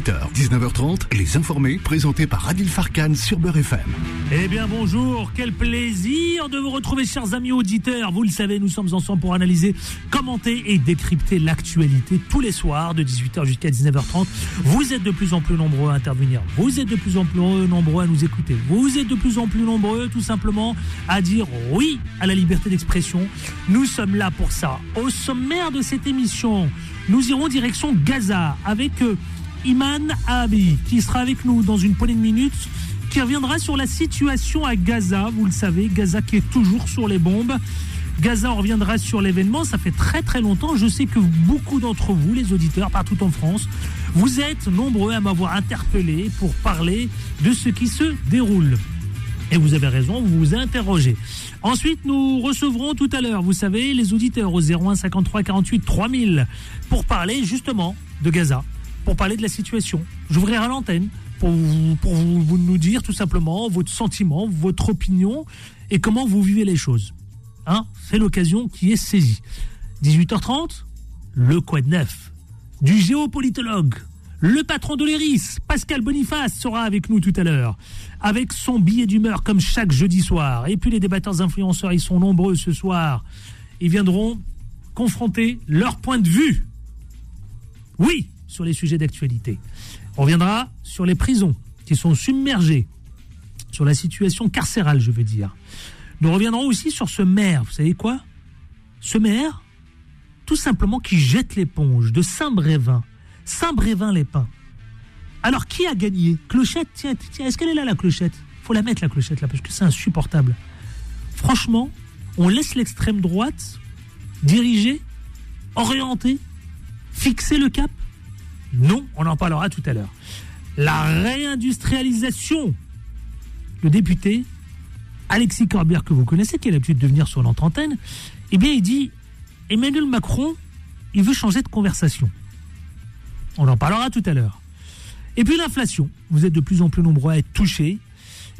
18h, 19h30, Les Informés, présentés par Adil Farkan sur Beurre FM. Eh bien bonjour, quel plaisir de vous retrouver chers amis auditeurs. Vous le savez, nous sommes ensemble pour analyser, commenter et décrypter l'actualité tous les soirs de 18h jusqu'à 19h30. Vous êtes de plus en plus nombreux à intervenir, vous êtes de plus en plus nombreux à nous écouter, vous êtes de plus en plus nombreux tout simplement à dire oui à la liberté d'expression. Nous sommes là pour ça. Au sommaire de cette émission, nous irons direction Gaza avec euh, Iman Abi qui sera avec nous dans une poignée de minutes qui reviendra sur la situation à Gaza. Vous le savez, Gaza qui est toujours sur les bombes. Gaza, reviendra sur l'événement. Ça fait très très longtemps. Je sais que beaucoup d'entre vous, les auditeurs, partout en France, vous êtes nombreux à m'avoir interpellé pour parler de ce qui se déroule. Et vous avez raison, vous vous interrogez. Ensuite, nous recevrons tout à l'heure, vous savez, les auditeurs au 01 53 48 3000 pour parler justement de Gaza, pour parler de la situation. J'ouvrirai l'antenne pour, vous, pour vous, nous dire tout simplement votre sentiment, votre opinion et comment vous vivez les choses. Hein C'est l'occasion qui est saisie. 18h30, le de neuf du géopolitologue le patron de l'ERIS, Pascal Boniface, sera avec nous tout à l'heure, avec son billet d'humeur comme chaque jeudi soir. Et puis les débatteurs influenceurs, ils sont nombreux ce soir. Ils viendront confronter leur point de vue. Oui, sur les sujets d'actualité. On reviendra sur les prisons qui sont submergées, sur la situation carcérale, je veux dire. Nous reviendrons aussi sur ce maire, vous savez quoi? Ce maire, tout simplement qui jette l'éponge de Saint-Brévin Saint-Brévin-les-Pins. Alors, qui a gagné? Clochette, tiens, tiens est-ce qu'elle est là, la clochette? Faut la mettre, la clochette, là, parce que c'est insupportable. Franchement, on laisse l'extrême droite diriger, orienter, fixer le cap Non, on en parlera tout à l'heure. La réindustrialisation. Le député Alexis Corbière, que vous connaissez, qui a l'habitude de venir sur notre eh bien, il dit Emmanuel Macron, il veut changer de conversation. On en parlera tout à l'heure. Et puis l'inflation. Vous êtes de plus en plus nombreux à être touchés.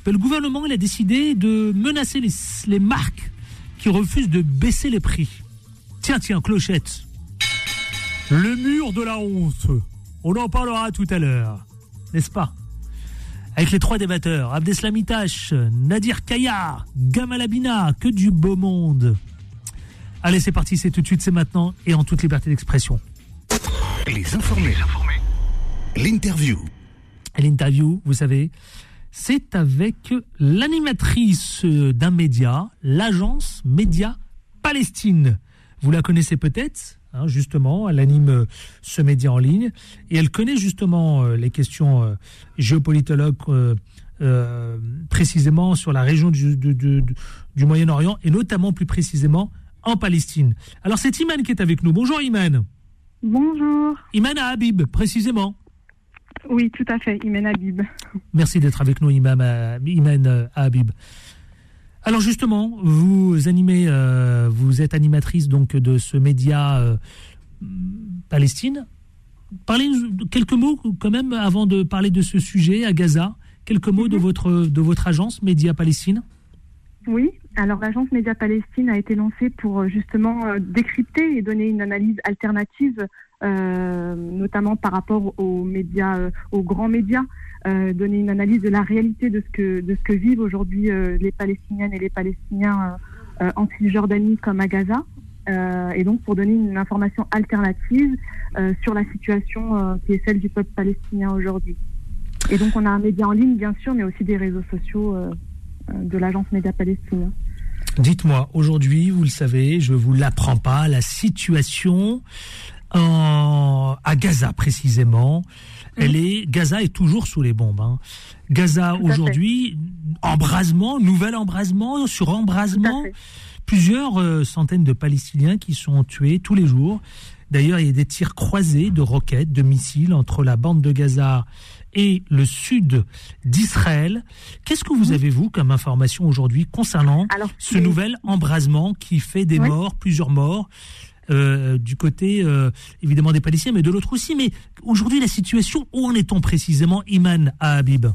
le gouvernement il a décidé de menacer les, marques qui refusent de baisser les prix. Tiens, tiens, clochette. Le mur de la honte. On en parlera tout à l'heure. N'est-ce pas? Avec les trois débatteurs, Abdeslamitash, Nadir Kaya, Gamal Abina, que du beau monde. Allez, c'est parti, c'est tout de suite, c'est maintenant et en toute liberté d'expression. Les informés. L'interview. L'interview, vous savez, c'est avec l'animatrice d'un média, l'agence Média Palestine. Vous la connaissez peut-être, hein, justement, elle anime ce média en ligne et elle connaît justement euh, les questions euh, géopolitologues euh, précisément sur la région du, du Moyen-Orient et notamment plus précisément en Palestine. Alors c'est Iman qui est avec nous. Bonjour Iman. Bonjour. Imana Habib, précisément. Oui, tout à fait, Iman Habib. Merci d'être avec nous, Iman, Iman Habib. Alors justement, vous animez, euh, vous êtes animatrice donc de ce média euh, Palestine. Parlez quelques mots quand même avant de parler de ce sujet à Gaza. Quelques mots de mhm. votre de votre agence Média Palestine. Oui, alors l'agence Média Palestine a été lancée pour euh, justement décrypter et donner une analyse alternative, euh, notamment par rapport aux médias, aux grands médias, donner une analyse de la réalité de ce que de ce que vivent aujourd'hui les Palestiniennes et les Palestiniens en Cisjordanie comme à Gaza, et donc pour donner une information alternative sur la situation qui est celle du peuple palestinien aujourd'hui. Et donc on a un média en ligne bien sûr, mais aussi des réseaux sociaux de l'agence Média Palestine. Dites-moi, aujourd'hui, vous le savez, je ne vous l'apprends pas, la situation à Gaza précisément, elle est Gaza est toujours sous les bombes. Hein. Gaza aujourd'hui, embrasement, nouvel embrasement sur embrasement, plusieurs euh, centaines de Palestiniens qui sont tués tous les jours. D'ailleurs, il y a des tirs croisés de roquettes, de missiles entre la bande de Gaza et le sud d'Israël. Qu'est-ce que vous avez, vous, comme information aujourd'hui concernant ce nouvel embrasement qui fait des morts, plusieurs morts? Euh, du côté euh, évidemment des Palestiniens, mais de l'autre aussi. Mais aujourd'hui, la situation, où en est-on précisément, Iman à Habib?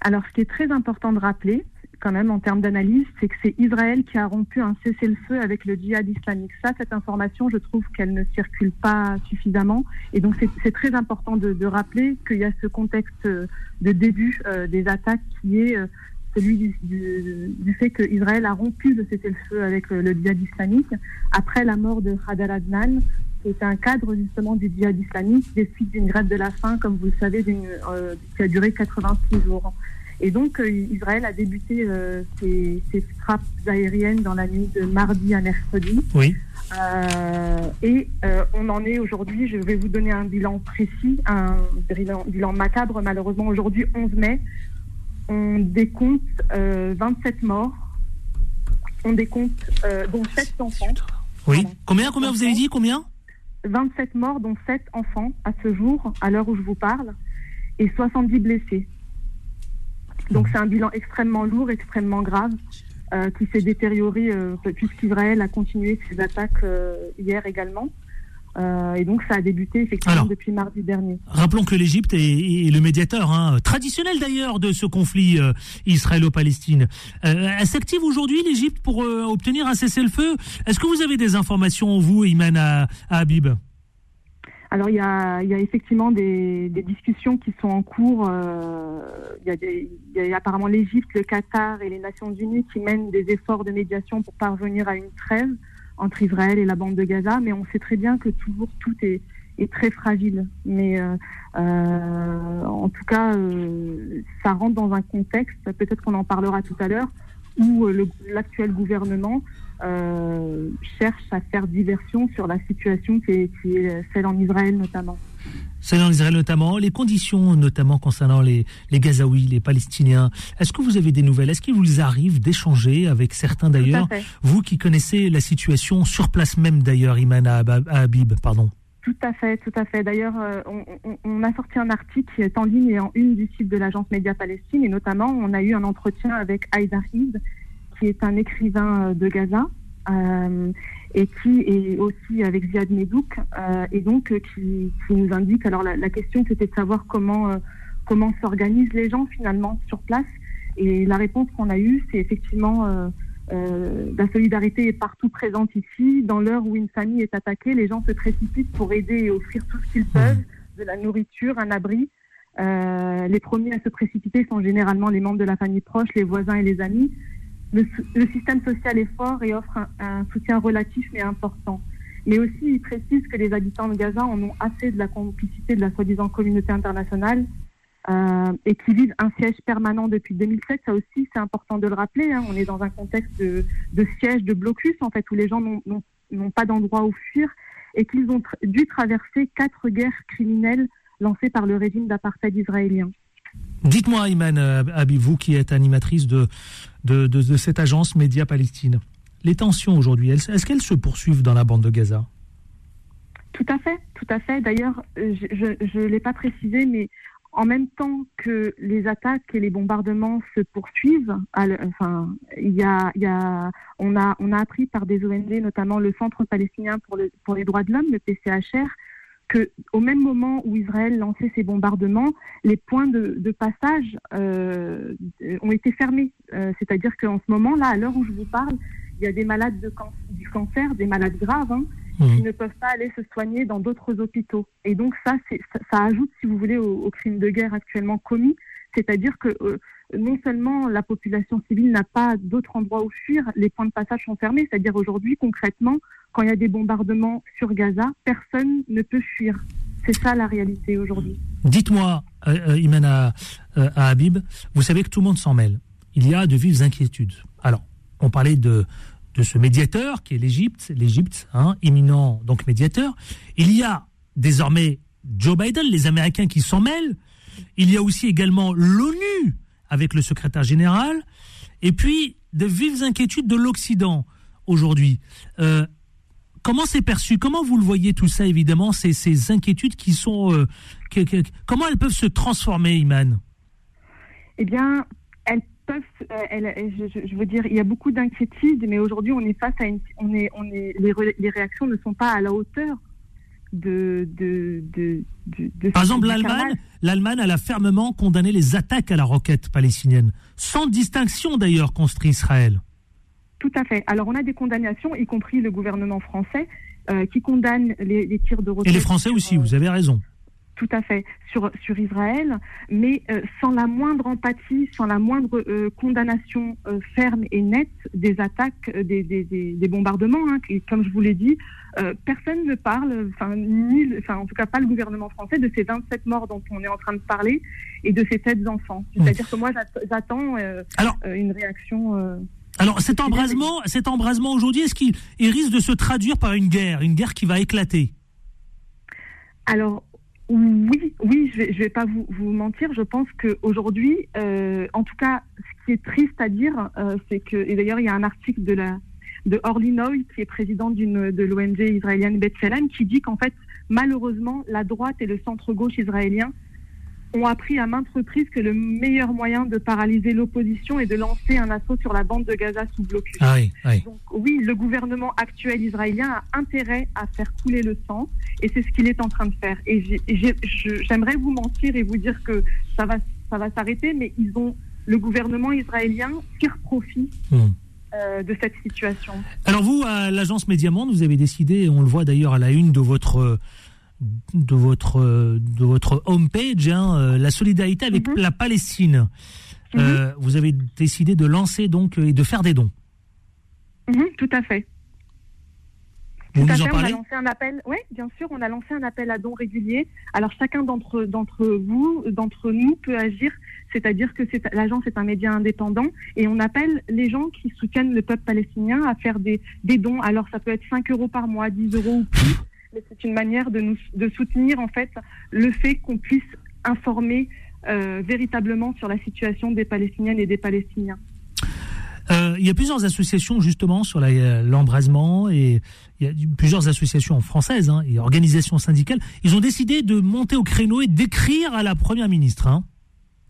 Alors, ce qui est très important de rappeler, quand même en termes d'analyse, c'est que c'est Israël qui a rompu un cessez-le-feu avec le djihad islamique. Ça, cette information, je trouve qu'elle ne circule pas suffisamment. Et donc, c'est très important de, rappeler qu'il y a ce contexte de début euh, des attaques qui est euh, celui du, du, du fait qu'Israël a rompu le cessez-le-feu avec le, le, djihad islamique après la mort de Khadar Adnan, qui était un cadre justement du djihad islamique des suites d'une grève de la faim, comme vous le savez, euh, qui a duré 86 jours. Et donc, euh, Israël a débuté euh, ses, ses, frappes aériennes dans la nuit de mardi à mercredi. Oui. Euh, et euh, on en est aujourd'hui, je vais vous donner un bilan précis, un bilan, bilan macabre, malheureusement, aujourd'hui, 11 mai. On décompte 27 morts. On décompte, dont 7 enfants. Oui. Combien, combien vous avez dit Combien? 27 morts, dont 7 enfants à ce jour, à l'heure où je vous parle, et 70 blessés. Donc c'est un bilan extrêmement lourd, extrêmement grave, euh, qui s'est détérioré euh, puisqu'Israël a continué ses attaques euh, hier également. Euh, et donc ça a débuté effectivement Alors, depuis mardi dernier. Rappelons que l'Égypte est, est, le médiateur hein, traditionnel d'ailleurs de ce conflit euh, israélo-palestine. Euh, elle s'active aujourd'hui l'Égypte pour obtenir un cessez-le-feu? Est-ce que vous avez des informations, vous, Iman à, à Habib? Alors il y a, il y a effectivement des, des, discussions qui sont en cours. Euh, il, y a des, il y a apparemment l'Égypte, le Qatar et les Nations Unies qui mènent des efforts de médiation pour parvenir à une trêve entre Israël et la bande de Gaza. Mais on sait très bien que toujours tout est, très fragile. Mais euh, euh, en tout cas, euh, ça rentre dans un contexte, peut-être qu'on en parlera tout à l'heure, où l'actuel gouvernement cherche à faire diversion sur la situation qui est, qui est, celle en Israël notamment. Celle en Israël notamment, les conditions notamment concernant les, les Gazaouis, les Palestiniens. Est-ce que vous avez des nouvelles? Est-ce qu'il vous arrive d'échanger avec certains d'ailleurs? Vous qui connaissez la situation sur place même d'ailleurs, Iman à Habib, pardon. Tout à fait, tout à fait. D'ailleurs, euh, on, on, on, a sorti un article qui est en ligne et en une du site de l'agence Média Palestine et notamment on a eu un entretien avec Aïdar Id, qui est un écrivain de Gaza euh, et qui est aussi avec Ziad Medouk euh, et donc euh, qui, qui, nous indique. Alors la, la question c'était de savoir comment euh, comment s'organisent les gens finalement sur place et la réponse qu'on a eue c'est effectivement euh, la solidarité est partout présente ici. Dans l'heure où une famille est attaquée, les gens se précipitent pour aider et offrir tout ce qu'ils peuvent, de la nourriture, un abri. les premiers à se précipiter sont généralement les membres de la famille proche, les voisins et les amis. Le, le, système social est fort et offre un, soutien relatif mais important. Mais aussi, il précise que les habitants de Gaza en ont assez de la complicité de la soi-disant communauté internationale euh, et qui vivent un siège permanent depuis 2007. Ça aussi, c'est important de le rappeler. Hein. On est dans un contexte de, de, siège, de blocus, en fait, où les gens n'ont pas d'endroit où fuir et qu'ils ont dû traverser quatre guerres criminelles lancées par le régime d'apartheid israélien. Dites-moi, Iman Habib, vous qui êtes animatrice de, de, de, cette agence Média Palestine, les tensions aujourd'hui, est-ce qu'elles se poursuivent dans la bande de Gaza? Tout à fait, tout à fait. D'ailleurs, je ne l'ai pas précisé, mais en même temps que les attaques et les bombardements se poursuivent, enfin, y a, y a, on a, on a appris par des ONG, notamment le Centre palestinien pour, le, pour les droits de l'homme, le PCHR, que au même moment où Israël lançait ses bombardements, les points de, de passage euh, ont été fermés. Euh, C'est-à-dire qu'en ce moment, là, à l'heure où je vous parle, il y a des malades de can du cancer, des malades graves, hein, mmh. qui ne peuvent pas aller se soigner dans d'autres hôpitaux. Et donc ça, ça, ça, ajoute, si vous voulez, au, au crime de guerre actuellement commis. C'est-à-dire que euh, non seulement la population civile n'a pas d'autre endroit où fuir, les points de passage sont fermés. C'est-à-dire aujourd'hui, concrètement, quand il y a des bombardements sur Gaza, personne ne peut fuir. C'est ça la réalité aujourd'hui. Dites-moi, euh, Imana euh, à Habib, vous savez que tout le monde s'en mêle. Il y a de vives inquiétudes. Alors, on parlait de, de ce médiateur qui est l'Égypte, l'Égypte, hein, éminent donc médiateur. Il y a désormais Joe Biden, les Américains qui s'en mêlent. Il y a aussi également l'ONU avec le secrétaire général, et puis de vives inquiétudes de l'Occident aujourd'hui. Euh, comment c'est perçu? Comment vous le voyez tout ça, évidemment, ces, ces inquiétudes qui sont... Euh, comment elles peuvent se transformer, Iman Eh bien, elles peuvent... Euh, je, veux dire, il y a beaucoup d'inquiétudes, mais aujourd'hui, on est face à une... On est, on est, les réactions ne sont pas à la hauteur de, de, de, de, de Par exemple, l'Allemagne, l'Allemagne elle a fermement condamné les attaques à la roquette palestinienne, sans distinction d'ailleurs contre Israël. Tout à fait. Alors on a des condamnations, y compris le gouvernement français, euh, qui condamne les, tirs de roquettes. Et les Français aussi, vous avez raison. Tout à fait, sur, sur Israël, mais euh, sans la moindre empathie, sans la moindre euh, condamnation ferme et nette des attaques, des, des, des, bombardements. Hein, comme je vous l'ai dit, personne ne parle, enfin, enfin, en tout cas pas le gouvernement français, de ces 27 morts dont on est en train de parler et de ces têtes enfants. C'est-à-dire que moi, j'attends une réaction. Alors cet embrasement, cet embrasement aujourd'hui, est-ce qu'il risque de se traduire par une guerre, une guerre qui va éclater? Alors oui, oui, je vais, vais pas vous, mentir. Je pense qu'aujourd'hui, euh, en tout cas, ce qui est triste à dire, euh, c'est que, et d'ailleurs, il y a un article de la de Orly Noy, qui est président d'une de l'ONG israélienne B'Tselem, qui dit qu'en fait, malheureusement, la droite et le centre gauche israélien ont appris à maintes reprises que le meilleur moyen de paralyser l'opposition est de lancer un assaut sur la bande de Gaza sous blocus. Ah oui, oui. Donc oui, le gouvernement actuel israélien a intérêt à faire couler le sang et c'est ce qu'il est en train de faire. Et j'aimerais vous mentir et vous dire que ça va, ça va s'arrêter, mais ils ont le gouvernement israélien tire profit. Hmm. Euh, de cette situation. Alors vous, à l'agence Médiamonde, vous avez décidé, et on le voit d'ailleurs à la une de votre de votre de votre homepage, hein, euh, la solidarité avec mhm. la Palestine. Euh, mhm. vous avez décidé de lancer donc et de faire des dons. Mhm, tout à fait. Vous nous en parlez on a lancé un appel. Oui, bien sûr, on a lancé un appel à dons réguliers. Alors chacun d'entre d'entre vous, d'entre nous, peut agir. C'est-à-dire que l'agence est un média indépendant et on appelle les gens qui soutiennent le peuple palestinien à faire des, des dons. Alors ça peut être 5 euros par mois, 10 euros ou plus mais c'est une manière de, nous, de soutenir en fait le fait qu'on puisse informer euh, véritablement sur la situation des Palestiniennes et des Palestiniens. Euh, il y a plusieurs associations justement sur l'embrasement et il y a plusieurs associations françaises hein, et organisations syndicales. Ils ont décidé de monter au créneau et d'écrire à la première ministre. Hein.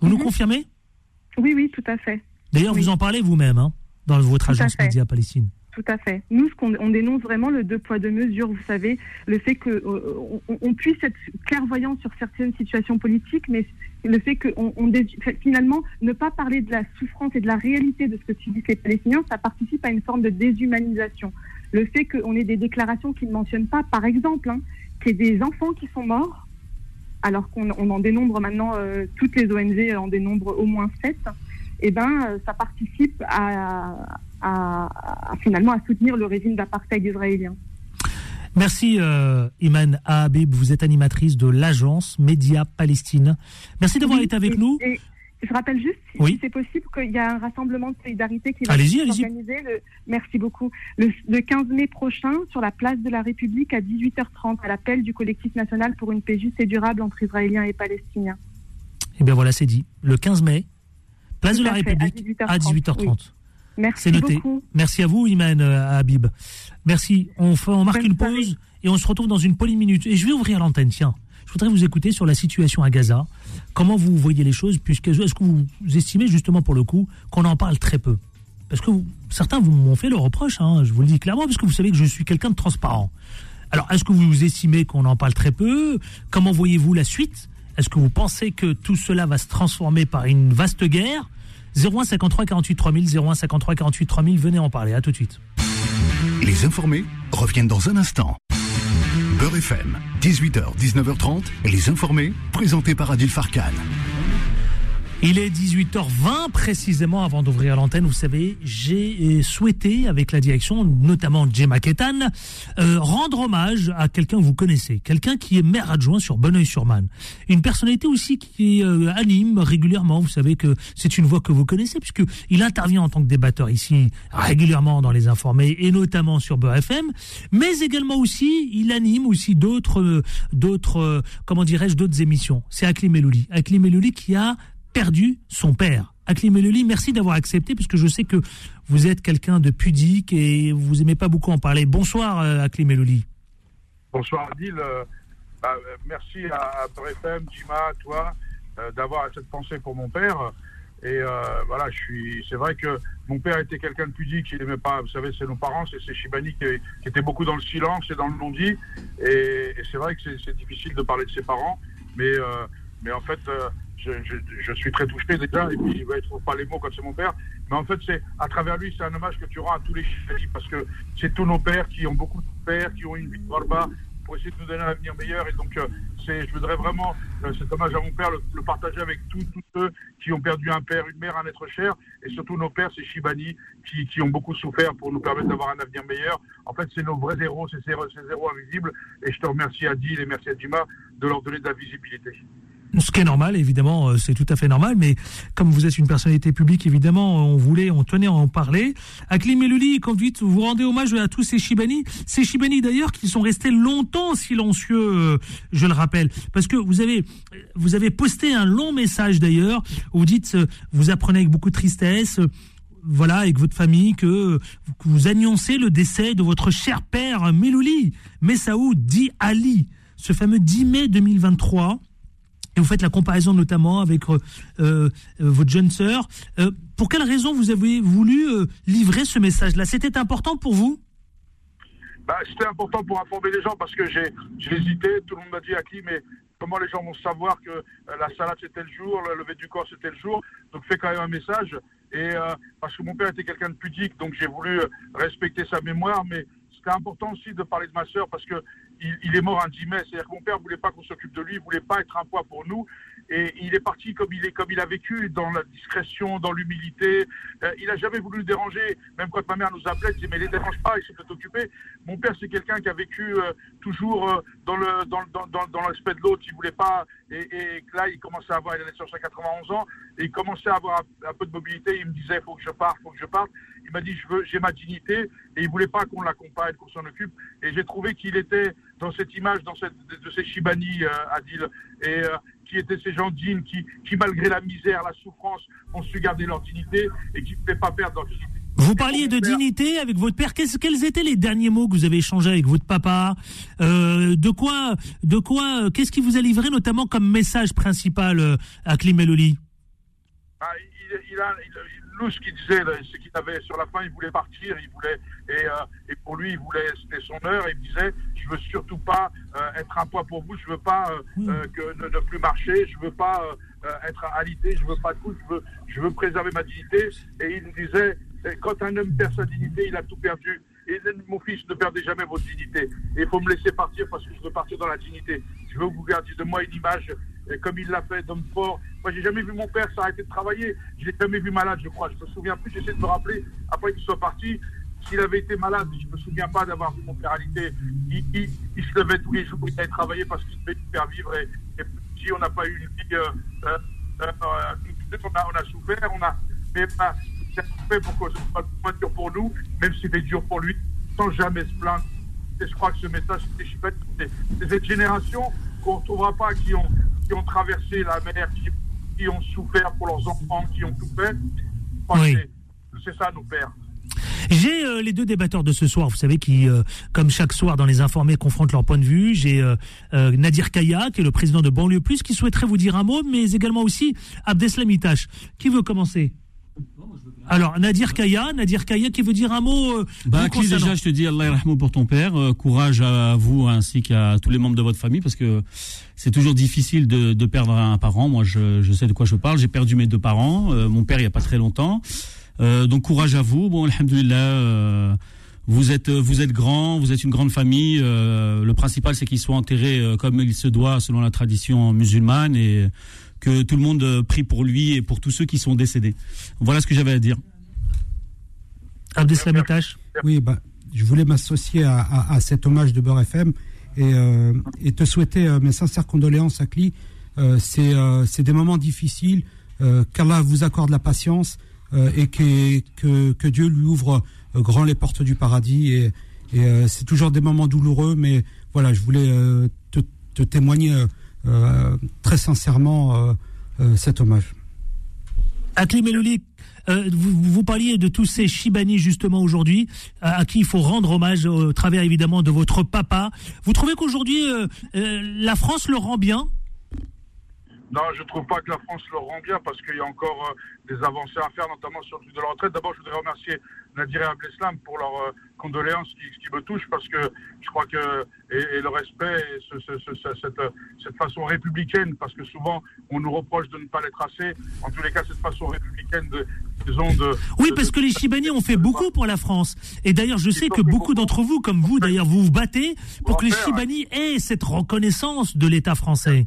Vous nous mhm. confirmez? Oui, oui, tout à fait. D'ailleurs, vous en parlez vous-même hein, dans votre agence Média Palestine tout à fait. Nous, ce qu'on on dénonce vraiment le deux poids deux mesures. Vous savez, le fait que euh, on, puisse être clairvoyant sur certaines situations politiques, mais le fait que on, finalement ne pas parler de la souffrance et de la réalité de ce que subissent les Palestiniens, ça participe à une forme de déshumanisation. Le fait qu'on ait des déclarations qui ne mentionnent pas, par exemple, hein, qu'il y ait des enfants qui sont morts, alors qu'on en dénombre maintenant, euh, toutes les ONG en dénombrent au moins sept, eh ben, euh, ça participe à, à, finalement à soutenir le régime d'apartheid israélien. Merci euh, Iman Habib, vous êtes animatrice de l'agence Média Palestine. Merci d'avoir été avec nous. je rappelle juste, si, c'est possible, qu'il y a un rassemblement de solidarité qui va s'organiser. Merci beaucoup. Le, le, 15 mai prochain, sur la place de la République, à 18h30, à l'appel du collectif national pour une paix juste et durable entre Israéliens et Palestiniens. Eh bien voilà, c'est dit. Le 15 mai, place de la République, à 18h30. Merci noté. Merci à vous, Iman euh, Habib. Merci. On, on marque une pause et on se retrouve dans une minutes. Et je vais ouvrir l'antenne, tiens. Je voudrais vous écouter sur la situation à Gaza. Comment vous voyez les choses puisque Est-ce que vous estimez justement pour le coup qu'on en parle très peu? Parce que certains m'ont fait le reproche, hein, je vous le dis clairement, parce que vous savez que je suis quelqu'un de transparent. Alors, est-ce que vous estimez qu'on en parle très peu? Comment voyez-vous la suite? Est-ce que vous pensez que tout cela va se transformer par une vaste guerre? 01 53 48 3000, 01 53 48 3000, venez en parler, à tout de suite. Les informés reviennent dans un instant. Beurre FM, 18h, 19h30, les informés, présentés par Adil Farkan. Il est 18h20 précisément avant d'ouvrir l'antenne. Vous savez, j'ai souhaité avec la direction, notamment Gemma Ketan, euh, rendre hommage à quelqu'un que vous connaissez, quelqu'un qui est maire adjoint sur Bonneuil-sur-Marne, une personnalité aussi qui euh, anime régulièrement. Vous savez que c'est une voix que vous connaissez puisque il intervient en tant que débatteur ici régulièrement dans les informés et notamment sur BFM, mais également aussi il anime aussi d'autres d'autres euh, comment dirais-je d'autres émissions. C'est Akli Melouli, Akli Melouli qui a perdu son père. Akli Meloli, merci d'avoir accepté, puisque je sais que vous êtes quelqu'un de pudique et vous aimez pas beaucoup en parler. Bonsoir, euh, Akli Meloli. Bonsoir, Adil. Euh, bah, euh, merci à, BRFM, Jima, à toi, d'avoir cette pensée pour mon père. Et voilà, je suis. C'est vrai que mon père était quelqu'un de pudique, il n'aimait pas. Vous savez, c'est nos parents, c'est Shibani qui, qui, était beaucoup dans le silence et dans le non-dit. Et, c'est vrai que c'est difficile de parler de ses parents, mais mais en fait, je, suis très touché déjà, et puis il ne trouve pas les mots quand c'est mon père. Mais en fait, c'est à travers lui, c'est un hommage que tu rends à tous les Chibani, parce que c'est tous nos pères qui ont beaucoup de pères, qui ont une vie de bas pour essayer de nous donner un avenir meilleur. Et donc, euh, je voudrais vraiment euh, cet hommage à mon père le, partager avec tous, ceux qui ont perdu un père, une mère, un être cher, et surtout nos pères, ces Chibani, qui, ont beaucoup souffert pour nous permettre d'avoir un avenir meilleur. En fait, c'est nos vrais héros, ces héros invisibles. Et je te remercie Adil et merci à Dima de leur donner de la visibilité. Ce qui est normal, évidemment, euh, c'est tout à fait normal, mais comme vous êtes une personnalité publique, évidemment, on voulait, on tenait à en parler. Aklim Melouli, quand vous vous rendez hommage à tous ces Shibani, ces Shibani d'ailleurs qui sont restés longtemps silencieux, euh, je le rappelle, parce que vous avez, vous avez posté un long message d'ailleurs, où vous dites, euh, vous apprenez avec beaucoup de tristesse, voilà, avec votre famille, que vous annoncez le décès de votre cher père Melouli, Messaoud Di Ali, ce fameux 10 mai 2023 et vous faites la comparaison notamment avec euh, euh, votre jeune sœur. Euh, pour quelle raison vous avez voulu livrer ce message-là? C'était important pour vous? Bah, C'était important pour informer les gens parce que j'ai hésité. Tout le monde m'a dit à qui, mais comment les gens vont savoir que la salade c'était le jour, le lever du corps c'était le jour? Donc fais quand même un message. Et parce que mon père était quelqu'un de pudique, donc j'ai voulu respecter sa mémoire, mais c'était important aussi de parler de ma sœur parce que il, est mort un 10 mai. C'est-à-dire que mon père voulait pas qu'on s'occupe de lui, il voulait pas être un poids pour nous. Et il est parti comme il est, comme il a vécu, dans la discrétion, dans l'humilité. Euh, il a jamais voulu nous déranger. Même quand ma mère nous appelait, elle disait mais les dérange pas, s'est peut occupé. Mon père c'est quelqu'un qui a vécu euh, toujours euh, dans le dans, dans, dans, dans l'aspect de l'autre. Il voulait pas. Et, et, là il commençait à avoir, il avait sur 91 ans, et il commençait à avoir un, peu de mobilité. Il me disait faut que je parte, faut que je parte. Il m'a dit j'ai ma dignité, et il voulait pas qu'on l'accompagne, qu'on s'en occupe. Et j'ai trouvé qu'il était dans cette image dans cette, de ces Shibani, euh, Adil, et euh, qui étaient ces gens dignes, qui, qui, malgré la misère, la souffrance, ont su garder leur dignité et qui ne pouvaient pas perdre leur dignité. Vous parliez de dignité avec votre père. quels étaient les derniers mots que vous avez échangés avec votre papa? Euh, De quoi, de quoi, qu'est-ce qui vous a livré notamment comme message principal à Klimeloli? Ah, il, il, a, ce qu'il disait, c'est qu'il avait sur la fin, il voulait partir, il voulait et, euh, et pour lui, il voulait, c'était son heure. Et il disait, je veux surtout pas euh, être un poids pour vous, je veux pas euh, que ne, plus marcher, je veux pas être alité, je veux pas de coup, je veux, je veux préserver ma dignité. Et il me disait, quand un homme perd sa dignité, il a tout perdu. Et mon fils, ne perdez jamais votre dignité. Et il faut me laisser partir parce que je veux partir dans la dignité. Je veux que vous gardiez de moi une image comme il l'a fait, d'homme fort. Moi, j'ai jamais vu mon père s'arrêter de travailler. Je l'ai jamais vu malade, je crois. Je me souviens plus. J'essaie de me rappeler après qu'il soit parti. S'il avait été malade, je me souviens pas d'avoir vu mon père alité. Il, il, se levait tous les jours, il allait travailler parce qu'il devait faire vivre. Et, si on n'a pas eu une vie, euh, euh, euh, on, a, souffert, on a, mais a souffert pour que ce soit moins dur pour nous, même si c'était dur pour lui, sans jamais se plaindre. Et je crois que ce message, c'est cette génération qu'on ne retrouvera pas, qui ont, qui ont traversé la mer, qui, qui, ont souffert pour leurs enfants, qui ont tout fait. Oui. C'est ça, nos pères. J'ai euh, les deux débatteurs de ce soir, vous savez, qui, euh, comme chaque soir dans les informés, confrontent leur point de vue. J'ai euh, Nadir Kaya, qui est le président de Banlieue Plus, qui souhaiterait vous dire un mot, mais également aussi Abdeslam Itache. Qui veut commencer? Alors, Nadir Kaya, Nadir Kaya qui veut dire un mot. Euh, bah, déjà, je te dis Allah pour ton père. Euh, courage à vous ainsi qu'à tous les membres de votre famille parce que c'est toujours difficile de, de, perdre un parent. Moi, je, je, sais de quoi je parle. J'ai perdu mes deux parents. Euh, mon père, il n'y a pas très longtemps. Euh, donc, courage à vous. Bon, alhamdoulilah. vous êtes, vous êtes grand, vous êtes une grande famille. le principal, c'est qu'ils soient enterrés comme il se doit, selon la tradition musulmane, et que tout le monde euh, prie pour lui et pour tous ceux qui sont décédés. Voilà ce que j'avais à dire. Abdeslam Oui, bah, je voulais m'associer à, cet hommage de Beurre FM et, euh, et te souhaiter euh, mes sincères condoléances, Akli. Euh, c'est des moments difficiles, qu'Allah vous accorde la patience et que, que, que, Dieu lui ouvre grand les portes du paradis. Et, et c'est toujours des moments douloureux, mais voilà, je voulais te, te témoigner euh, très sincèrement euh, euh, cet hommage. Akli Melouli, vous, vous, parliez de tous ces Shibani justement aujourd'hui, à, qui il faut rendre hommage au travers évidemment de votre papa. Vous trouvez qu'aujourd'hui la France le rend bien? Non, je ne trouve pas que la France le rend bien parce qu'il y a encore des avancées à faire, notamment sur le truc de la retraite. D'abord, je voudrais remercier Nadir et Abdeslam pour leurs euh, condoléances qui, qui, me touchent parce que je crois que, et, le respect, ce, ce, cette, cette, façon républicaine, parce que souvent on nous reproche de ne pas l'être assez, en tous les cas, cette façon républicaine de, disons, de. Oui, parce que les Chibani ont fait beaucoup pour la France. Et d'ailleurs, je sais que beaucoup d'entre vous, comme vous d'ailleurs, vous vous battez pour que les Chibani aient cette reconnaissance de l'État français.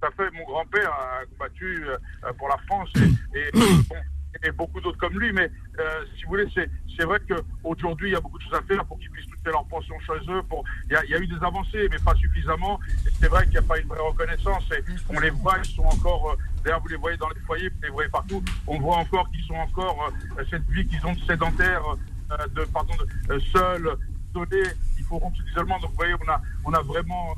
Ça fait, mon grand-père a combattu euh, pour la France et, et et beaucoup d'autres comme lui. Mais euh, si vous voulez, c'est vrai qu'aujourd'hui, il y a beaucoup de choses à faire pour qu'ils puissent toucher leur pension chez eux. Pour... Il, y a, il y a eu des avancées, mais pas suffisamment. C'est vrai qu'il n'y a pas une vraie reconnaissance. Et on les voit, ils sont encore. Euh, d'ailleurs, vous les voyez dans les foyers, vous les voyez partout. On voit encore qu'ils sont encore euh, cette vie qu'ils ont de sédentaire, de, pardon, de, seuls, isolés. Il faut rompre cet isolement. Donc, vous voyez, on a, on a vraiment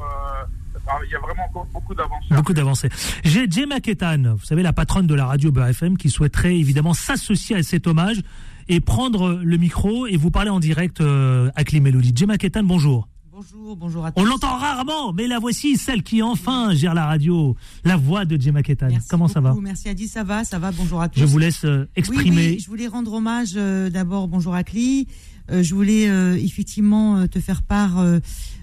il y a vraiment encore beaucoup d'avancées. Beaucoup d'avancées. J'ai Gemma Ketan, vous savez, la patronne de la radio BFM, qui souhaiterait évidemment s'associer à cet hommage et prendre le micro et vous parler en direct euh, à Climélodie. Gemma Ketan, bonjour. Bonjour, bonjour à tous. On l'entend rarement, mais la voici, celle qui enfin gère la radio, la voix de Gemma Ketan. Comment ça va Merci Adi, ça va, ça va, bonjour à tous. Je vous laisse euh, exprimer. je voulais rendre hommage euh, d'abord, bonjour à Cli. Je voulais effectivement te faire part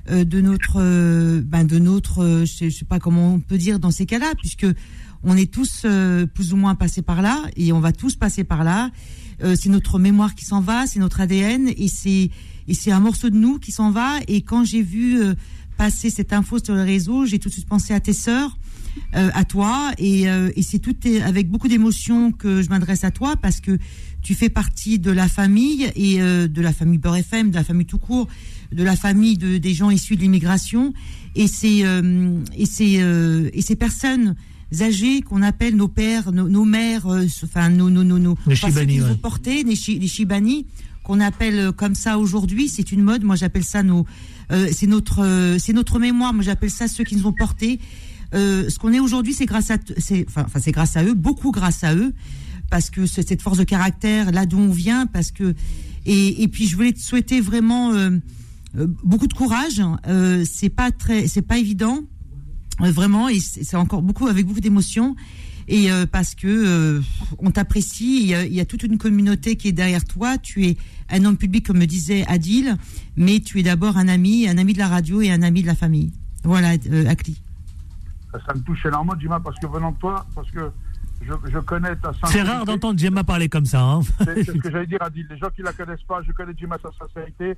euh, de notre, euh, ben de notre, euh, je sais pas comment on peut dire dans ces cas-là, puisque on est tous plus ou moins passés par là et on va tous passer par là. c'est notre mémoire qui s'en va, c'est notre ADN et c'est et c'est un morceau de nous qui s'en va. Et quand j'ai vu passer cette info sur le réseau, j'ai tout de suite pensé à tes sœurs, à toi, et, et c'est tout avec beaucoup d'émotion que je m'adresse à toi parce que tu fais partie de la famille et de la famille Beurre FM, de la famille tout court de la famille de, des gens issus de l'immigration et ces euh, et ces euh, et ces personnes âgées qu'on appelle nos pères, nos, mères, euh, enfin nos nos nos nos les shibani, ouais. portés, les, shibani qu'on appelle comme ça aujourd'hui, c'est une mode. Moi, j'appelle ça nos c'est notre c'est notre mémoire. Moi, j'appelle ça ceux qui nous ont portés. ce qu'on est aujourd'hui, c'est grâce à c'est enfin c'est grâce à eux, beaucoup grâce à eux parce que cette force de caractère là d'où on vient parce que et, puis je voulais te souhaiter vraiment euh, beaucoup de courage. Euh, c'est pas très, c'est pas évident, euh, vraiment, et c'est encore beaucoup avec beaucoup d'émotion. Et parce que on t'apprécie, il, y, a, toute une communauté qui est derrière toi. Tu es un homme public, comme me disait Adil, mais tu es d'abord un ami, un ami de la radio et un ami de la famille. Voilà, Akli. Ça, me touche énormément, Dima, parce que venant de toi, parce que je, connais ta C'est rare d'entendre Gemma parler comme ça. Hein. C'est ce que j'allais dire, Adil. Les gens qui la connaissent pas, je connais Gemma, sa sincérité.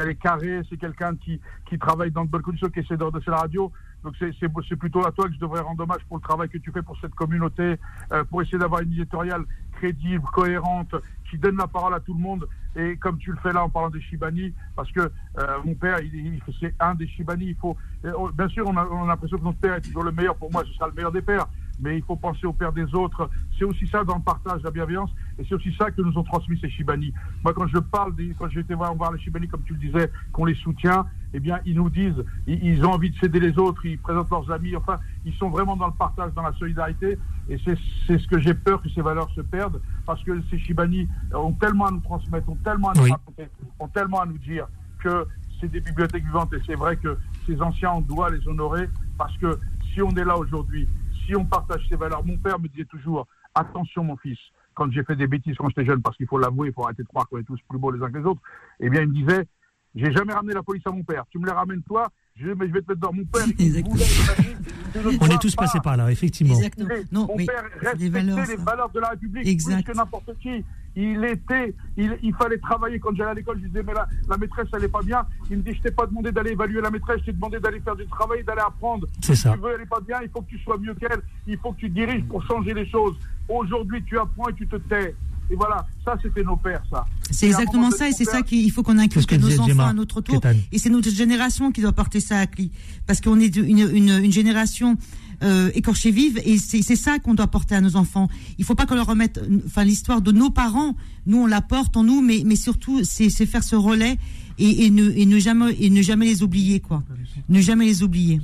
elle est carrée, c'est quelqu'un qui, qui travaille dans de bonnes conditions, qui essaie de la radio. Donc c'est plutôt à toi que je devrais rendre hommage pour le travail que tu fais pour cette communauté, euh, pour essayer d'avoir une éditoriale crédible, cohérente, qui donne la parole à tout le monde. Et comme tu le fais là en parlant des Shibani, parce que euh, mon père, il, c'est un des Shibani. Il faut, euh, bien sûr, on a, on a l'impression que notre père est toujours le meilleur. Pour moi, ce sera le meilleur des pères mais il faut penser au père des autres. C'est aussi ça dans le partage, la bienveillance, et c'est aussi ça que nous ont transmis ces Shibani. Moi, quand je parle, des, quand j'étais voir, voir les Shibani, comme tu le disais, qu'on les soutient, eh bien, ils nous disent, ils, ont envie de s'aider les autres, ils présentent leurs amis, enfin, ils sont vraiment dans le partage, dans la solidarité, et c'est ce que j'ai peur que ces valeurs se perdent, parce que ces Shibani ont tellement à nous transmettre, ont tellement à nous raconter, ont tellement à nous dire que c'est des bibliothèques vivantes, et c'est vrai que ces anciens, on doit les honorer, parce que si on est là aujourd'hui, si on partage ces valeurs, mon père me disait toujours, attention mon fils, quand j'ai fait des bêtises quand j'étais jeune, parce qu'il faut l'avouer, il faut arrêter de croire qu'on est tous plus beaux les uns que les autres, eh bien il me disait, j'ai jamais ramené la police à mon père, tu me les ramènes toi, je, mais je vais te mettre dans mon père. On est tous passés par là, effectivement. Exactement. Non, mon père respectait les valeurs de la République plus que n'importe qui il était, il, fallait travailler. Quand j'allais à l'école, je disais, mais la, la maîtresse, elle n'est pas bien. Il me dit, je t'ai pas demandé d'aller évaluer la maîtresse, je t'ai demandé d'aller faire du travail, d'aller apprendre. C'est ça. Si tu veux, elle n'est pas bien, il faut que tu sois mieux qu'elle. Il faut que tu diriges pour changer les choses. Aujourd'hui, tu apprends et tu te tais. Et voilà, ça, c'était nos pères, ça. C'est exactement ça, et c'est ça qu'il faut qu'on inculque nos enfants à notre tour. Et c'est notre génération qui doit porter ça à Cli. Parce qu'on est une, une, une génération euh, écorchée vive et c'est ça qu'on doit porter à nos enfants. Il faut pas qu'on leur remette enfin l'histoire de nos parents. Nous on la porte en nous mais mais surtout c'est faire ce relais et, et, ne et ne jamais et ne jamais les oublier quoi. Ne jamais les oublier.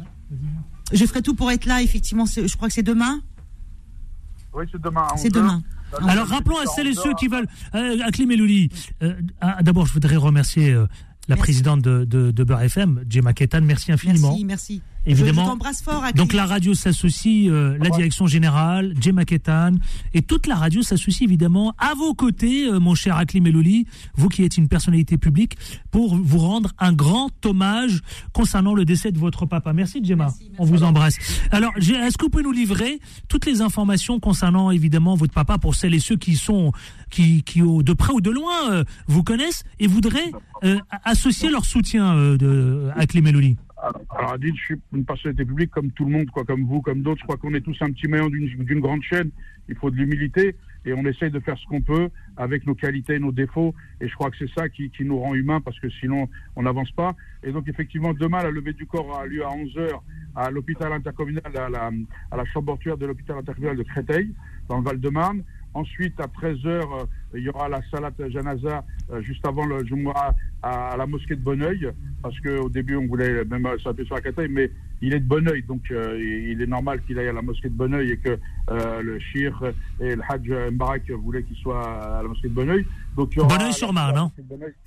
Je ferai tout pour être là effectivement, je crois que c'est demain. Oui, c'est demain. C'est demain. Alors rappelons à celles et ceux qui veulent, euh, à Clémelouli, euh, ah, d'abord je voudrais remercier euh, la présidente de, de, de Beurre FM, Gemma Ketan, merci infiniment. Merci, merci. Évidemment. Je t'embrasse fort. Donc la radio s'associe, euh, la direction générale, Jema Ketan, et toute la radio s'associe évidemment à vos côtés, euh, mon cher Akli Melouli, vous qui êtes une personnalité publique, pour vous rendre un grand hommage concernant le décès de votre papa. Merci Jema, on vous embrasse. Alors, j'ai- est-ce que vous pouvez nous livrer toutes les informations concernant évidemment votre papa pour celles et ceux qui sont, qui, qui au- de près ou de loin euh, vous connaissent et voudraient euh, associer leur soutien euh, de, à Akli Melouli? Alors, Adil, je suis une personnalité publique comme tout le monde, quoi, comme vous, comme d'autres. Je crois qu'on est tous un petit maillon d'une grande chaîne. Il faut de l'humilité et on essaye de faire ce qu'on peut avec nos qualités nos défauts. Et je crois que c'est ça qui, qui nous rend humains parce que sinon, on n'avance pas. Et donc, effectivement, demain, la levée du corps a lieu à 11h à l'hôpital intercommunal, à la, à la chambre mortuaire de l'hôpital intercommunal de Créteil, dans le Val-de-Marne. Ensuite, à 13h, il y aura la salat janaza euh, juste avant le Jumu'ah à, la mosquée de Bonneuil, parce qu'au début, on voulait même euh, s'appeler sur la Créteil, mais il est de Bonneuil, donc euh, il est normal qu'il aille à la mosquée de Bonneuil et que euh, le shir et le Hajj Mbarak voulaient qu'il soit à la mosquée de Bonneuil. Bonneuil-sur-Marne, hein.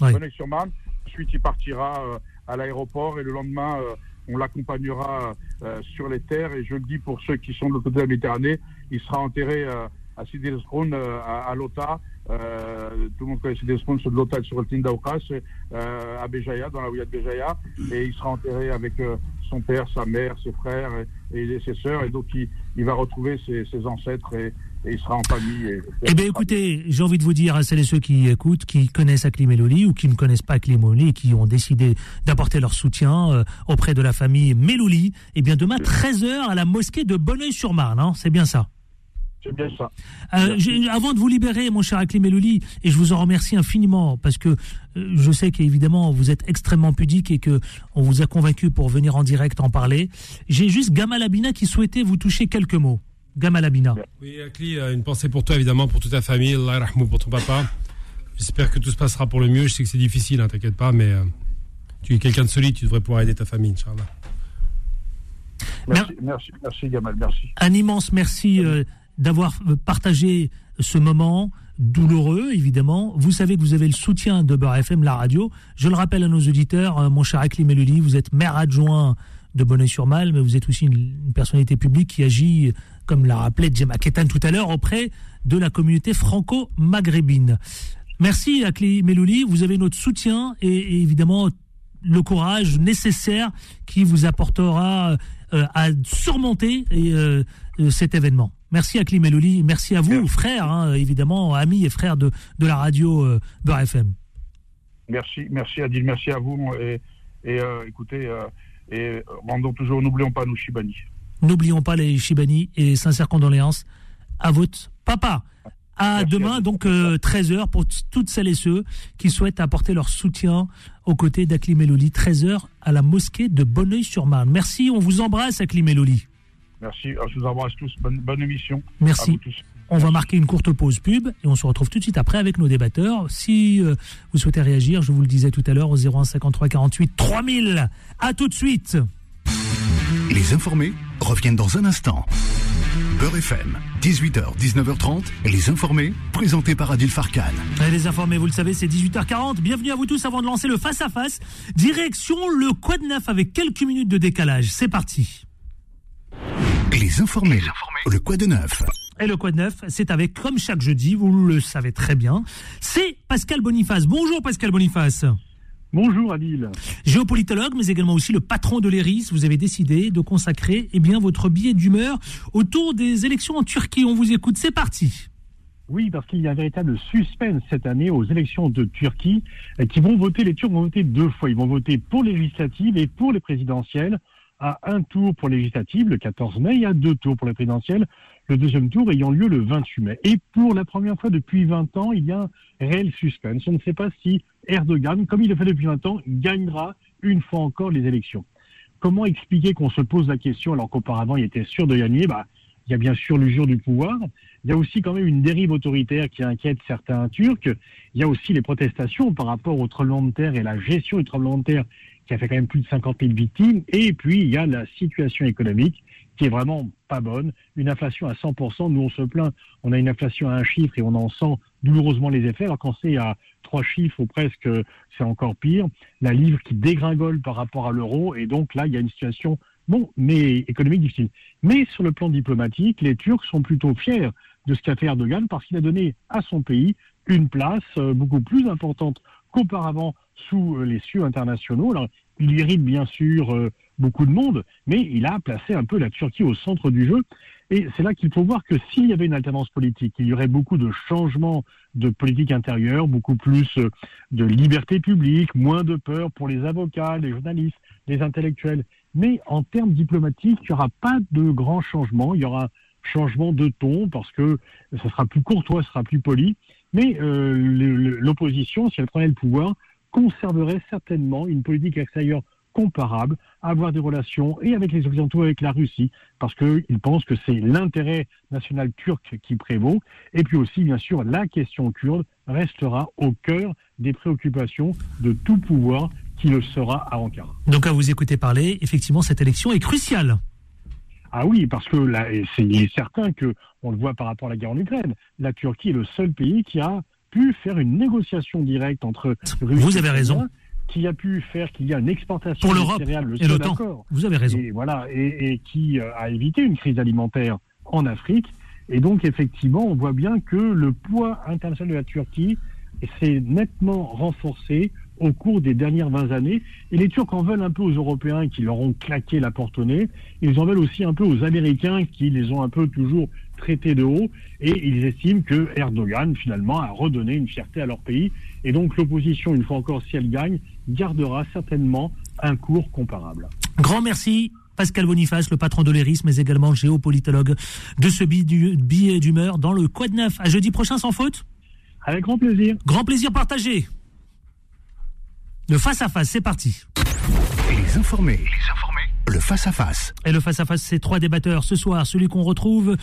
Oui. Bonneuil-sur-Marne. Ensuite, il partira euh, à l'aéroport et le lendemain, euh, on l'accompagnera euh, sur les terres. Et je le dis pour ceux qui sont de l'autre côté de la Méditerranée, il sera enterré euh, à Sidi euh, à, à Lota. Euh, tout le monde connaît Sidi c'est de Lota sur le Tindaoukas, euh, à Béjaïa, dans la Ouïa de Béjaïa. Et il sera enterré avec son père, sa mère, ses frères et, et ses sœurs. Et donc, il, il va retrouver ses, ses ancêtres et, et il sera en famille. Et, Eh bien, écoutez, j'ai envie de vous dire à celles et ceux qui écoutent, qui connaissent Akli Melouli ou qui ne connaissent pas Akli Melouli et qui ont décidé d'apporter leur soutien euh, auprès de la famille Melouli, eh bien, demain, 13h à la mosquée de Bonneuil-sur-Marne, hein, c'est bien ça. C'est bien ça. Euh, avant de vous libérer, mon cher Akli Melouli, et je vous en remercie infiniment, parce que euh, je sais qu'évidemment, vous êtes extrêmement pudique et que on vous a convaincu pour venir en direct en parler. J'ai juste Gamal Abina qui souhaitait vous toucher quelques mots. Gamal Abina. Oui, Akli, euh, une pensée pour toi, évidemment, pour toute ta famille. Allah pour ton papa. J'espère que tout se passera pour le mieux. Je sais que c'est difficile, hein, t'inquiète pas, mais euh, tu es quelqu'un de solide, tu devrais pouvoir aider ta famille, Inch'Allah. Merci, merci, merci Gamal, merci. Un immense merci euh, d'avoir partagé ce moment douloureux, évidemment. Vous savez que vous avez le soutien de Beurre FM, la radio. Je le rappelle à nos auditeurs, euh, mon cher Akli Melouli, vous êtes maire adjoint de Bonneuil-sur-Mal, mais vous êtes aussi une, personnalité publique qui agit, comme l'a rappelé Djema Ketan tout à l'heure, auprès de la communauté franco-maghrébine. Merci Akli Melouli, vous avez notre soutien et, évidemment le courage nécessaire qui vous apportera euh, à surmonter euh, cet événement. Merci à Melouli, merci à vous, frères, hein, évidemment, amis et frères de, de la radio euh, Beurre FM. Merci, merci Adil, merci à vous. Et, et euh, écoutez, euh, et rendons toujours, n'oublions pas nos Shibani. N'oublions pas les Shibani et sincères condoléances à votre papa. À Merci demain, à donc 13h, pour toutes celles et ceux qui souhaitent apporter leur soutien aux côtés d'Akli Melouli, 13h à la mosquée de Bonneuil-sur-Marne. Merci, on vous embrasse, Akli Melouli. Merci, je vous embrasse tous. Bonne, bonne émission. À Merci. vous tous. On va marquer une courte pause pub et on se retrouve tout de suite après avec nos débatteurs. Si euh, vous souhaitez réagir, je vous le disais tout à l'heure au 01 53 48 3000. À tout de suite. Les informés reviennent dans un instant. Beurre FM, 18h, 19h30, les informés, présentés par Adil Farkan. Les informés, vous le savez, c'est 18h40. Bienvenue à vous tous avant de lancer le face-à-face. Direction le Quad Neuf avec quelques minutes de décalage. C'est parti. Les informés, le quoi de neuf Et le Quad Neuf, c'est avec, comme chaque jeudi, vous le savez très bien, c'est Pascal Boniface. Bonjour Pascal Boniface. Bonjour Adil. Géopolitologue, mais également aussi le patron de l'ERIS, vous avez décidé de consacrer eh bien, votre billet d'humeur autour des élections en Turquie. On vous écoute, c'est parti. Oui, parce qu'il y a un véritable suspense cette année aux élections de Turquie euh, qui vont voter, les Turcs vont voter deux fois. Ils vont voter pour les législatives et pour les présidentielles. À un tour pour les législatives, le 14 mai, et à deux tours pour les présidentielles, le deuxième tour ayant lieu le 28 mai. Et pour la première fois depuis 20 ans, il y a un réel suspense. On ne sait pas si Erdogan, comme il le fait depuis 20 ans, gagnera une fois encore les élections. Comment expliquer qu'on se pose la question alors qu'auparavant il était sûr de gagner? Bah, Il y a bien sûr l'usure du pouvoir, il y a aussi quand même une dérive autoritaire qui inquiète certains Turcs, il y a aussi les protestations par rapport au tremblement de terre et la gestion du tremblement de terre qui a fait quand même plus de 50 000 victimes, et puis il y a la situation économique qui est vraiment pas bonne, une inflation à 100%, nous on se plaint, on a une inflation à un chiffre et on en sent douloureusement les effets, alors quand c'est à trois chiffres ou presque, c'est encore pire, la livre qui dégringole par rapport à l'euro, et donc là il y a une situation Bon, mais économique difficile. Mais sur le plan diplomatique, les Turcs sont plutôt fiers de ce qu'a fait Erdogan parce qu'il a donné à son pays une place euh, beaucoup plus importante qu'auparavant sous euh, les cieux internationaux. Alors, il irrite bien sûr euh, beaucoup de monde, mais il a placé un peu la Turquie au centre du jeu. Et c'est là qu'il faut voir que s'il y avait une alternance politique, il y aurait beaucoup de changements de politique intérieure, beaucoup plus euh, de liberté publique, moins de peur pour les avocats, les journalistes, les intellectuels. Mais en termes diplomatiques, il n'y aura pas de grands changements. Il y aura un changement de ton parce que ça sera plus courtois, ça sera plus poli. Mais euh, l'opposition, si elle prenait le pouvoir, conserverait certainement une politique extérieure comparable, avoir des relations et avec les Occidentaux, avec la Russie, parce qu'ils pensent que c'est l'intérêt national turc qui prévaut. Et puis aussi, bien sûr, la question kurde restera au cœur des préoccupations de tout pouvoir qui le sera à Ankara. Donc à vous écouter parler, effectivement, cette élection est cruciale. Ah oui, parce que là, c'est certain que, on le voit par rapport à la guerre en Ukraine, la Turquie est le seul pays qui a pu faire une négociation directe entre Russie Vous avez et raison. Qui a pu faire qu'il y a une exportation Pour l'Europe le et l'OTAN. Vous avez raison. Et voilà, et, et qui euh, a évité une crise alimentaire en Afrique. Et donc, effectivement, on voit bien que le poids international de la Turquie s'est nettement renforcé au cours des dernières 20 années. Et les Turcs en veulent un peu aux Européens qui leur ont claqué la porte au nez. Ils en veulent aussi un peu aux Américains qui les ont un peu toujours traités de haut. Et ils estiment que Erdogan, finalement, a redonné une fierté à leur pays. Et donc, l'opposition, une fois encore, si elle gagne, gardera certainement un cours comparable. Grand merci. Pascal Boniface, le patron de l'ERIS, mais également géopolitologue de ce billet d'humeur dans le Quad 9. À jeudi prochain sans faute Avec grand plaisir. Grand plaisir partagé. Le face à face, c'est parti. Les informés. Les informés. Le face-à-face. Et le face-à-face, c'est trois débatteurs. Ce soir, celui qu'on retrouve,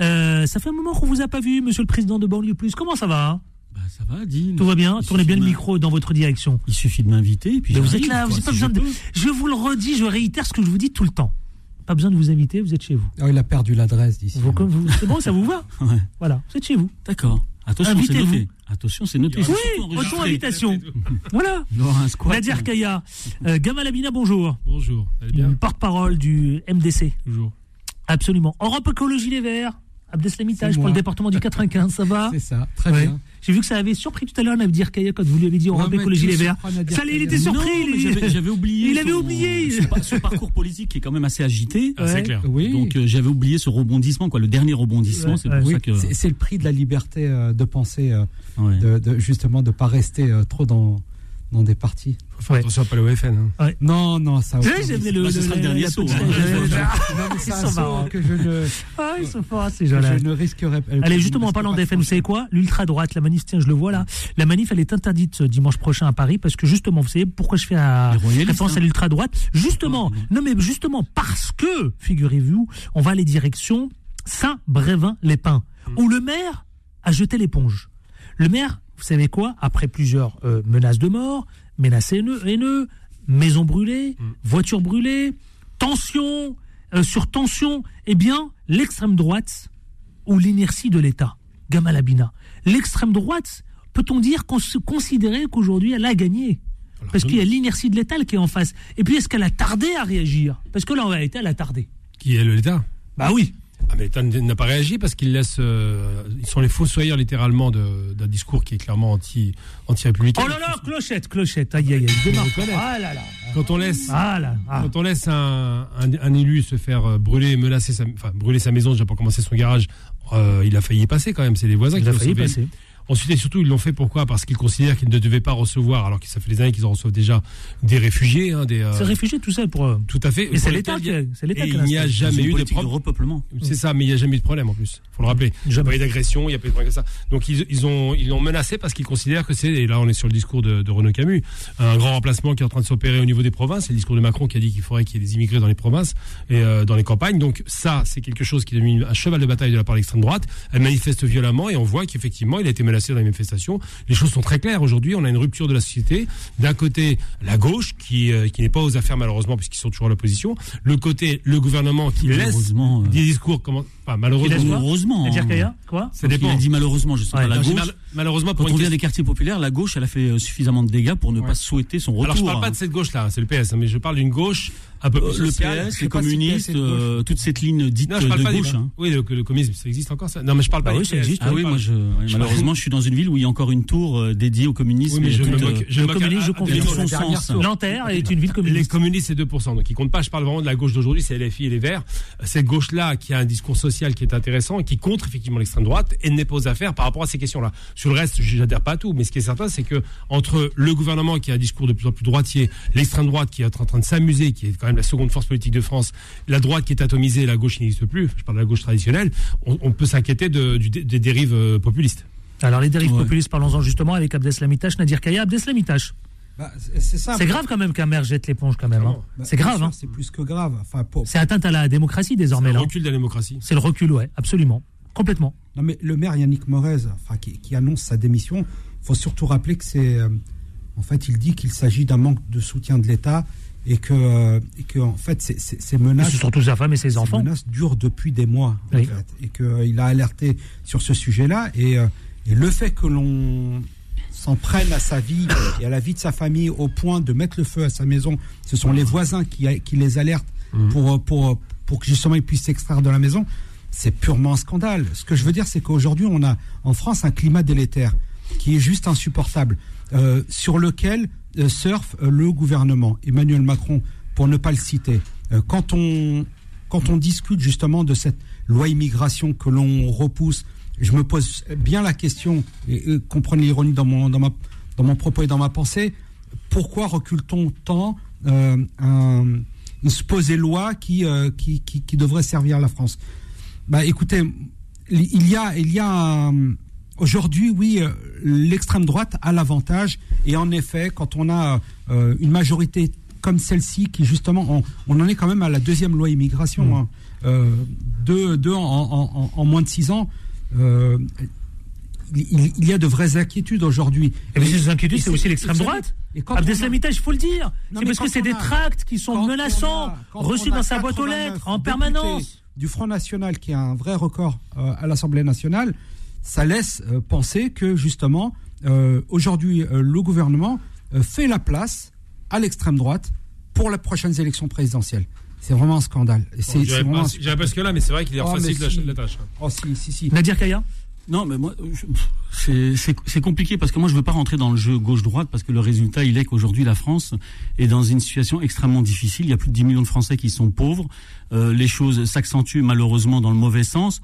euh, ça fait un moment qu'on vous a pas vu, monsieur le président de Banlieue Plus. Comment ça va? Bah, ça va, dis. Tout va bien? Il Tournez bien le micro dans votre direction. Il suffit de m'inviter. et Puis Mais vous êtes là, quoi, vous n'avez si pas besoin je de... Je vous le redis, je réitère ce que je vous dis tout le temps. Pas besoin de vous inviter, vous êtes chez vous. Oh, il a perdu l'adresse d'ici. Vous- comme vous- C'est bon, ça vous va? Ouais. Voilà, vous êtes chez vous. D'accord. Attention, c'est Invitez-vous. noté. Attention, c'est noté. Oui, auto-invitation. Voilà. Nadir Kaya, euh, Gamal Abina, bonjour. Bonjour, vous allez bien Porte-parole du MDC. Toujours. Absolument. Europe Écologie Les Verts. Abdeslamitage pour le département du 95, ça va C'est ça, très Ouais. bien. J'ai vu que ça avait surpris tout à l'heure Nadir Kaya quand vous lui avez dit Europe Ouais, mais Écologie Les Verts. Ça, il était surpris. Non, mais il- j'avais- oublié. Il avait oublié. Son parcours politique qui est quand même assez agité. Ah, c'est clair. Oui. Donc euh, j'avais oublié ce rebondissement, quoi, le dernier rebondissement. Ouais, c'est pour Oui, ça que. c'est c'est le prix de la liberté euh, de penser, euh, Ouais. de, de- justement de pas rester euh, trop dans, dans des partis. Faut faire Ouais. attention à pas le OFN. hein. Non, non, ça. Aucun j'aime risque. le, Là, ce le- sera le dernier saut, hein. Ils sont saut marrants. que je ne, Ah, ils sont forts, ces gens-là. je ne risquerai pas. Allez, justement, en parlant d'FN, vous savez quoi? L'ultra-droite, la manif, tiens, je le vois là. La manif, elle est interdite euh, dimanche prochain à Paris parce que justement, vous savez pourquoi je fais référence hein. à l'ultra-droite? Justement, non mais justement parce que, figurez-vous, on va aller direction Saint-Brévin-les-Pins, où le maire a jeté l'éponge. Le maire, vous savez quoi? Après plusieurs euh, menaces de mort, menaces haineux, haineux maisons brûlées, voitures brûlées, tension euh, sur tension, eh bien, l'extrême droite ou l'inertie de l'État, Gamal Abina. L'extrême droite, peut-on dire qu'on se considérer qu'aujourd'hui elle a gagné? Parce qu'il y a l'inertie de l'État qui est en face. Et puis est-ce qu'elle a tardé à réagir? Parce que là, en réalité, elle a tardé. Qui est le l'État Bah oui. Ah, mais l'État n'a pas réagi parce qu'ils laissent. euh, ils sont les fossoyeurs littéralement d'un discours qui est clairement anti, anti-républicain. Oh là là, clochette, clochette. Aïe, aïe, aïe. Ah là là. Quand on laisse. Ah là. ah. Quand on laisse un, un- un élu se faire euh, brûler, menacer sa, enfin, brûler sa maison, déjà pour commencer son garage, euh, il a failli y passer quand même. C'est les voisins Il qui a l'ont failli sauvé. passer. Ensuite et surtout, ils l'ont fait pourquoi? Parce qu'ils considèrent qu'ils ne devaient pas recevoir, alors que ça fait des années qu'ils en reçoivent déjà des réfugiés. hein, des, euh, C'est réfugié tout ça pour. euh, tout à fait. Et c'est l'État il qui il n'y a jamais eu de politique de problème. repeuplement. C'est ça, mais il n'y a jamais eu de problème en plus. faut le rappeler. Il n'y a pas eu d'agression, il n'y a pas eu de problème comme ça. Donc ils, ils ont ils l'ont menacé parce qu'ils considèrent que c'est, et là on est sur le discours de, de Renaud Camus, un grand remplacement qui est en train de s'opérer au niveau des provinces. C'est le discours de Macron qui a dit qu'il faudrait qu'il y ait des immigrés dans les provinces et euh, dans les campagnes. Donc ça, c'est quelque chose qui est devenu un cheval de bataille de la part de l'extrême droite. Elle manifeste violemment et on voit qu'effectivement il a été menacé dans les manifestations. Les choses sont très claires aujourd'hui. On a une rupture de la société. D'un côté, la gauche qui, euh, qui n'est pas aux affaires malheureusement puisqu'ils sont toujours à l'opposition. Le côté, le gouvernement qui laisse Malheureusement, euh, des discours comment, enfin, malheureusement. laisse quoi Heureusement. Nadir. Kaya Quoi Ça Donc, dépend. Il a dit malheureusement, je sais Ouais. pas, la Non, j'ai gauche. mal- malheureusement, Quand pour on une vient des quartiers populaires, la gauche, elle a fait euh, suffisamment de dégâts pour ne Ouais. pas souhaiter son retour. Alors je parle pas hein. de cette gauche-là, c'est le PS, hein, mais je parle d'une gauche Un peu plus Euh, le social. PS, les si communistes, gauche. euh, toute cette ligne dite Non, je parle de pas des- gauche. hein. Oui, le, le communisme, ça existe encore ça. Non, mais je parle Bah pas oui, ça PS. existe, Ah oui, parle- moi, je, malheureusement, je suis dans une ville où il y a encore une tour euh, dédiée au communisme. Oui, mais et je toute, me euh, moque. Je le moque communisme, à- je confirme. son sens. Nanterre est une ville Les communiste. communistes, c'est 2%. Donc, ils comptent pas. Je parle vraiment de la gauche d'aujourd'hui, c'est LFI et les Verts. Cette gauche-là, qui a un discours social qui est intéressant et qui contre effectivement l'extrême droite, elle n'est pas aux affaires par rapport à ces questions-là. Sur le reste, je n'adhère pas à tout. Mais ce qui est certain, c'est que entre le gouvernement qui a un discours de plus en plus droitier, l'extrême droite qui est en train de s'amuser, qui est quand même la seconde force politique de France, la droite qui est atomisée, la gauche qui n'existe plus, je parle de la gauche traditionnelle, on, on peut s'inquiéter de, des dérives euh, populistes. Alors les dérives Ouais. populistes, parlons-en justement avec Abdeslamitash, Nadir Kaya. Abdeslamitash, Bah, c'est- grave quand même qu'un maire jette l'éponge quand même. hein. Bah, C'est grave. hein. C'est plus que grave. Enfin, pour, C'est atteinte à la démocratie désormais C'est le recul de la démocratie. C'est le recul, ouais, absolument. Complètement. Non, mais le maire Yannick Morez, enfin, qui, qui annonce sa démission, il faut surtout rappeler que c'est. euh, en fait, il dit qu'il s'agit d'un manque de soutien de l'État et que, euh, et que en fait, ces- ces ces menaces. C'est surtout sa femme et ses ces enfants. menaces durent depuis des mois, en Oui. fait, et qu'il a alerté sur ce sujet-là. Et, euh, et le fait que l'on s'en prenne à sa vie et à la vie de sa famille au point de mettre le feu à sa maison, ce sont les voisins qui, a- qui les alertent pour, pour, pour que justement ils puissent s'extraire de la maison. C'est purement un scandale. Ce que je veux dire, c'est qu'aujourd'hui, on a en France un climat délétère qui est juste insupportable, euh, sur lequel euh, surfe euh, le gouvernement, Emmanuel Macron, pour ne pas le citer. Euh, quand on quand on discute justement de cette loi immigration que l'on repousse, je me pose bien la question, et, et comprenez l'ironie dans mon, dans, ma, dans mon propos et dans ma pensée, pourquoi recule-t-on tant euh, un- une supposée loi qui, euh, qui, qui, qui devrait servir la France? Bah, Écoutez, il y a, il y a un- aujourd'hui, oui, euh, l'extrême droite a l'avantage, et en effet, quand on a euh, une majorité comme celle-ci, qui justement, on, on en est quand même à la deuxième loi immigration, hein, euh, deux, deux en, en- en- en moins de six ans. euh, il, y a de vraies inquiétudes aujourd'hui. Et mais ces inquiétudes, c'est aussi l'extrême droite. et quand on a- Abdeslamitash, il faut le dire. C'est parce que c'est des tracts qui sont menaçants, a- reçus dans sa boîte aux 89 lettres, en permanence. Du Front National, qui a un vrai record euh, à l'Assemblée nationale, ça laisse euh, penser que justement, euh, aujourd'hui, euh, le gouvernement euh, fait la place à l'extrême droite pour les prochaines élections présidentielles. C'est vraiment un scandale. C'est- Bon, vraiment pas, un- pas jusque-là, mais c'est vrai qu'il est Oh, facile mais la, si. la tâche. Oh, si, si, si. Nadir Kaya? Non, mais moi, je- c'est- c'est c'est compliqué parce que moi, je veux pas rentrer dans le jeu gauche-droite parce que le résultat, il est qu'aujourd'hui, la France est dans une situation extrêmement difficile. Il y a plus de 10 millions de Français qui sont pauvres. Euh, les choses s'accentuent malheureusement dans le mauvais sens.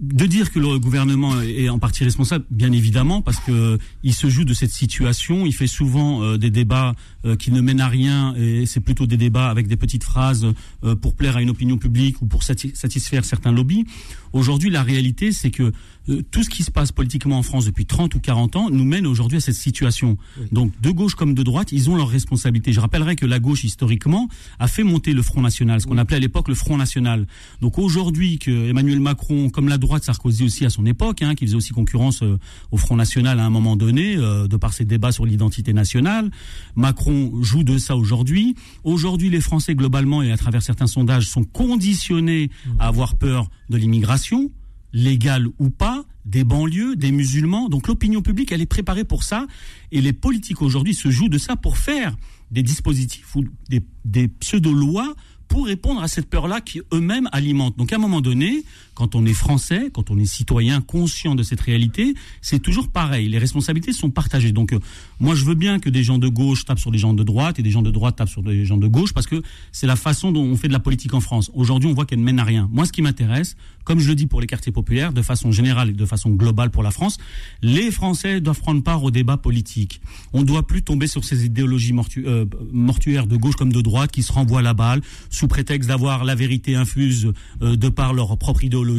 De dire que le gouvernement est en partie responsable, bien évidemment, parce que il se joue de cette situation. Il fait souvent euh, des débats euh, qui ne mènent à rien, et c'est plutôt des débats avec des petites phrases euh, pour plaire à une opinion publique ou pour sati- satisfaire certains lobbies. Aujourd'hui, la réalité, c'est que euh, tout ce qui se passe politiquement en France depuis 30 ou 40 ans nous mène aujourd'hui à cette situation. Donc, de gauche comme de droite, ils ont leurs responsabilités. Je rappellerai que la gauche, historiquement, a fait monter le Front National, ce qu'on appelait à l'époque le Front National. Donc, aujourd'hui, que Emmanuel Macron, comme la droite, Sarkozy aussi à son époque, hein, qui faisait aussi concurrence euh, au Front National à un moment donné, euh, de par ses débats sur l'identité nationale, Macron joue de ça aujourd'hui. Aujourd'hui, les Français, globalement, et à travers certains sondages, sont conditionnés à avoir peur de l'immigration légale ou pas, des banlieues, des musulmans. Donc l'opinion publique, elle est préparée pour ça. Et les politiques aujourd'hui se jouent de ça pour faire des dispositifs ou des, des pseudo-lois pour répondre à cette peur-là qui eux-mêmes alimentent. Donc à un moment donné, quand on est français, quand on est citoyen conscient de cette réalité, c'est toujours pareil. Les responsabilités sont partagées. Donc euh, moi, je veux bien que des gens de gauche tapent sur des gens de droite et des gens de droite tapent sur des gens de gauche parce que c'est la façon dont on fait de la politique en France. Aujourd'hui, on voit qu'elle ne mène à rien. Moi, ce qui m'intéresse, comme je le dis pour les quartiers populaires, de façon générale et de façon globale pour la France, les Français doivent prendre part au débat politique. On ne doit plus tomber sur ces idéologies euh, mortuaires de gauche comme de droite qui se renvoient la balle sous prétexte d'avoir la vérité infuse euh, de par leur propre idéologie.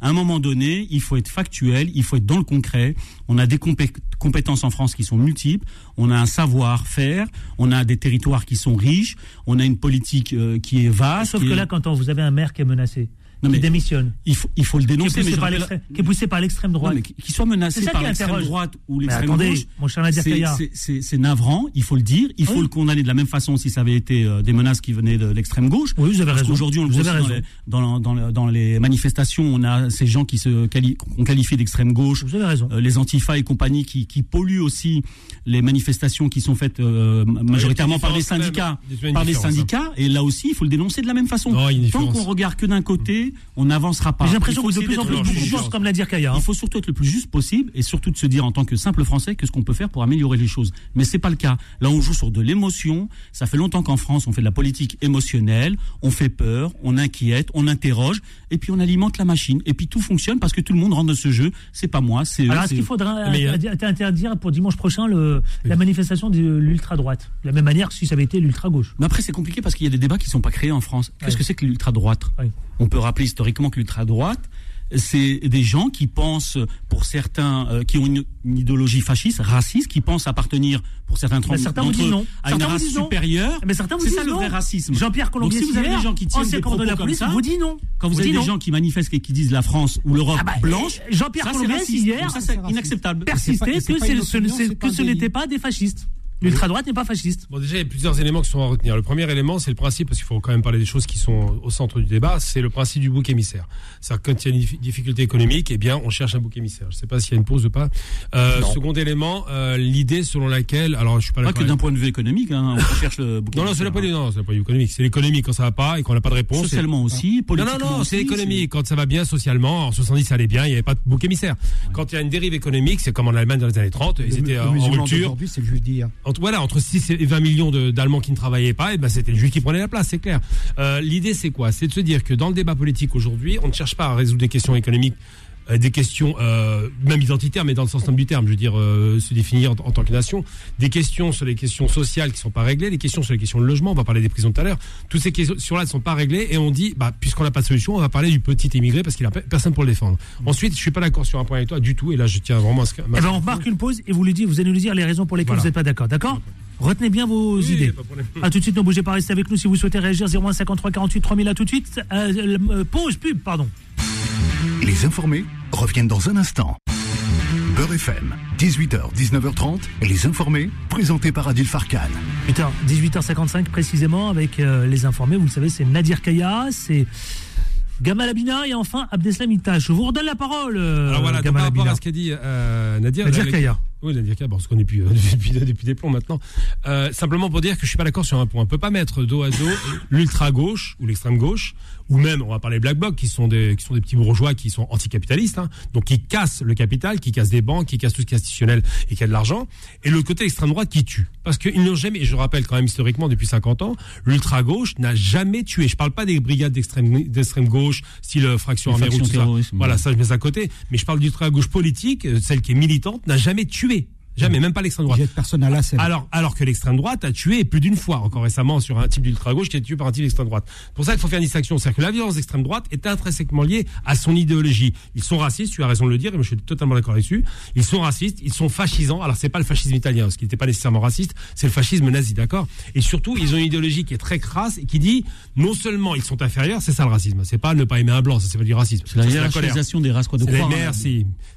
À un moment donné, il faut être factuel, il faut être dans le concret. On a des compé- compétences en France qui sont multiples, on a un savoir-faire, on a des territoires qui sont riches, on a une politique euh, qui est vaste. Sauf que est- là, quand on- vous avez un maire qui est menacé, Non, mais qui démissionne. Il faut, il faut le Qui est dénoncer. poussé par l'extrême- qui est poussé par l'extrême Non, droite. mais qu'il soit menacé par qui l'extrême droite ou l'extrême attendez, gauche, mon cher Nadir c'est- navrant, il faut le dire, il faut Oui. le condamner de la même façon si ça avait été euh, des menaces qui venaient de l'extrême gauche. Oui, vous avez Parce raison. qu'aujourd'hui, on le Vous voit dans dans, dans- dans les manifestations, on a ces gens qui se quali- qu'on qualifie d'extrême gauche, Vous avez raison. euh, les antifas et compagnie qui, qui polluent aussi les manifestations qui sont faites euh, majoritairement par les syndicats, par les syndicats. Et là aussi, il faut le dénoncer de la même façon. Non, Tant qu'on regarde que d'un côté, on n'avancera pas. J'ai l'impression que de plus en plus beaucoup choses comme Nadir Kaya. hein. Il faut surtout être le plus juste possible et surtout de se dire en tant que simple Français que ce qu'on peut faire pour améliorer les choses. Mais c'est pas le cas. Là, on joue sur de l'émotion. Ça fait longtemps qu'en France, on fait de la politique émotionnelle. On fait peur, on inquiète, on interroge et puis on alimente la machine. Et puis tout fonctionne parce que tout le monde rentre dans ce jeu. C'est pas moi, c'est eux. Alors, est-ce qu'il faudra Mais y a- interdire- pour dimanche prochain le, la manifestation de l'ultra-droite? De la même manière que si ça avait été l'ultra-gauche. Mais après, c'est compliqué parce qu'il y a des débats qui sont pas créés en France. Qu'est-ce que c'est que l'ultra-droite? Oui. On peut rappeler historiquement que l'ultra-droite, c'est des gens qui pensent, pour certains, euh, qui ont une, une idéologie fasciste, raciste, qui pensent appartenir, pour certains Mais certains vous d'entre disent eux, non. à une Certains race supérieure. Mais certains vous C'est disent ça le vrai racisme. Jean-Pierre Donc Colombier, si vous avez des gens qui tiennent des commandant de propos la police, comme ça, vous dit non. Quand vous Vous avez des non. gens qui manifestent et qui disent la France ou l'Europe Ah bah, blanche, Jean-Pierre Colombier, hier, ça, c'est inacceptable. persistait que, ce, que n'était pas des fascistes. L'ultra-droite n'est pas fasciste. Bon, déjà, il y a plusieurs éléments qui sont à retenir. Le premier élément, c'est le principe, parce qu'il faut quand même parler des choses qui sont au centre du débat, c'est le principe du bouc émissaire. C'est-à-dire quand il y a une dif- difficulté économique, eh bien, on cherche un bouc émissaire. Je ne sais pas s'il y a une pause ou pas. Euh, second élément, euh, l'idée selon laquelle, alors je suis pas Pas que d'un point de vue économique, hein, on cherche le bouc Non, non, c'est émissaire, pas, hein. non, c'est pas économique. C'est l'économie quand ça va pas et qu'on n'a pas de réponse. Socialement aussi, Non, politiquement non, non, aussi, c'est l'économie. Quand ça va bien socialement, en 70 ça allait bien, il n'y avait pas de bouc émissaire. Quand il y a une dérive économique, c'est comme en Allemagne dans les années 30, ils étaient en rupture. c'est le. Entre, voilà, entre 6 et 20 millions d'Allemands qui ne travaillaient pas, et ben c'était le juif qui prenait la place, c'est clair. Euh, L'idée, c'est quoi? C'est de se dire que dans le débat politique aujourd'hui, on ne cherche pas à résoudre des questions économiques, des questions euh, même identitaires, mais dans le sens même du terme, je veux dire euh, se définir en, en tant que nation, des questions sur les questions sociales qui sont pas réglées, des questions sur les questions de logement, on va parler des prisons tout à l'heure, toutes ces questions-là ne sont pas réglées, et on dit, bah, puisqu'on n'a pas de solution, on va parler du petit émigré parce qu'il a pe- personne pour le défendre. Ensuite, je suis pas d'accord sur un point avec toi du tout, et là je tiens vraiment à ce que... Eh ben, on marque une pause et vous, le dites, vous allez nous dire les raisons pour lesquelles Voilà. vous n'êtes pas d'accord. D'accord Retenez bien vos Oui, idées. A tout de suite, ne bougez pas, restez avec nous si vous souhaitez réagir. 01 53 48 3000 à tout de suite. Euh, euh, pause, pub, pardon. Les informés reviennent dans un instant. Beurre FM, 18h, 19h30, les informés, présentés par Adil Farkan. 8h, 18h55 précisément avec euh, les informés. Vous le savez, c'est Nadir Kaya, c'est Gamal Abina et enfin Abdeslam Ittache. Je vous redonne la parole, euh, Alors voilà, donc Gamal par rapport Abina. à ce qu'a dit euh, Nadir. Nadir Kaya. Oui, Nadir Kaya, bon, on se connaît depuis, euh, depuis, depuis des plombs maintenant. Euh, simplement pour dire que je suis pas d'accord sur un point. On peut pas mettre dos à dos l'ultra-gauche ou l'extrême-gauche, ou même, on va parler Black Bloc, qui sont des, qui sont des petits bourgeois qui sont anticapitalistes, hein, donc qui cassent le capital, qui cassent des banques, qui cassent tout ce qui est institutionnel et qui a de l'argent, et l'autre côté, l'extrême droite qui tue. Parce qu'ils n'ont jamais, et je rappelle quand même historiquement depuis 50 ans, l'ultra-gauche n'a jamais tué. Je parle pas des brigades d'extrême, d'extrême gauche, style euh, fraction armée tout ça. Voilà, ça je mets ça à côté. Mais je parle d'ultra-gauche politique, euh, celle qui est militante, n'a jamais tué. Jamais, même pas l'extrême droite. Jette personne à la scène. Alors, alors que l'extrême droite a tué plus d'une fois, encore récemment, sur un type d'ultra-gauche qui a été tué par un type d'extrême droite. Pour ça, il faut faire une distinction. C'est-à-dire que la violence d'extrême droite est intrinsèquement liée à son idéologie. Ils sont racistes, tu as raison de le dire, et moi je suis totalement d'accord là-dessus. Ils sont racistes, ils sont fascisants. Alors, c'est pas le fascisme italien, parce qu'il n'était pas nécessairement raciste, c'est le fascisme nazi, d'accord? Et surtout, ils ont une idéologie qui est très crasse et qui dit, non seulement ils sont inférieurs, c'est ça le racisme. C'est pas ne pas aimer un blanc, ça c'est pas du racisme. C'est la hiérarchisation des races, quoi, de C'est la hein.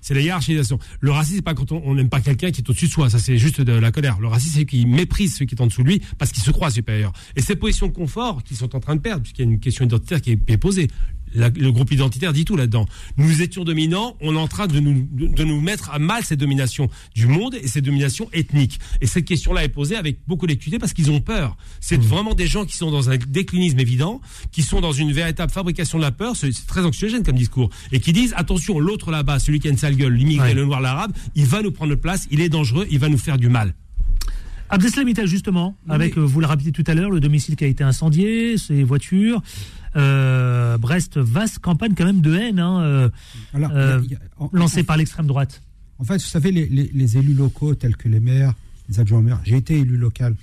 C'est la hiérarchisation. Le racisme, c'est pas quand on on n'aime pas quelqu'un qui est au-dessus de soi. Ça, c'est juste de la colère. Le racisme, c'est qu'il méprise ceux qui est en dessous de lui parce qu'il se croit supérieur. Et ces positions de confort qu'ils sont en train de perdre, puisqu'il y a une question identitaire qui est posée. La- le groupe identitaire dit tout là-dedans. Nous étions dominants, on est en train de nous, de, de nous mettre à mal cette domination du monde et cette domination ethnique. Et cette question-là est posée avec beaucoup d'acuité parce qu'ils ont peur. C'est vraiment des gens qui sont dans un déclinisme évident, qui sont dans une véritable fabrication de la peur. C'est c'est très anxiogène comme discours. Et qui disent, attention, l'autre là-bas, celui qui a une sale gueule, l'immigré, Ouais. le noir, l'arabe, il va nous prendre notre place, il est dangereux, il va nous faire du mal. Abdeslam justement, avec, euh, vous le rappeliez tout à l'heure, le domicile qui a été incendié, ses voitures. Euh, Brest, vaste campagne quand même de haine, hein, euh, Voilà, il y a- euh, il y a- en- lancée par l'extrême droite. En fait, vous savez, les, les- les élus locaux tels que les maires, les adjoints au maire, j'ai été élu local,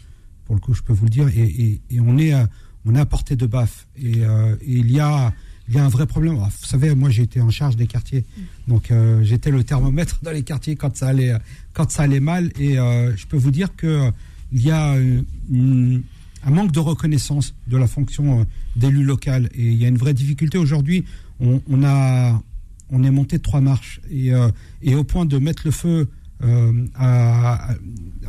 pour le coup, je peux vous le dire, et, et- et on, est, à- on est à portée de baffe. Et, euh, et il, y a, il y a un vrai problème. Alors, vous savez, moi, été en charge des quartiers. Donc, euh, j'étais le thermomètre dans les quartiers quand ça allait, quand ça allait mal. Et euh, je peux vous dire que il y a euh, un manque de reconnaissance de la fonction euh, d'élu local. Et il y a une vraie difficulté aujourd'hui. on, a, on est monté de trois marches et, euh, et au point de mettre le feu euh, à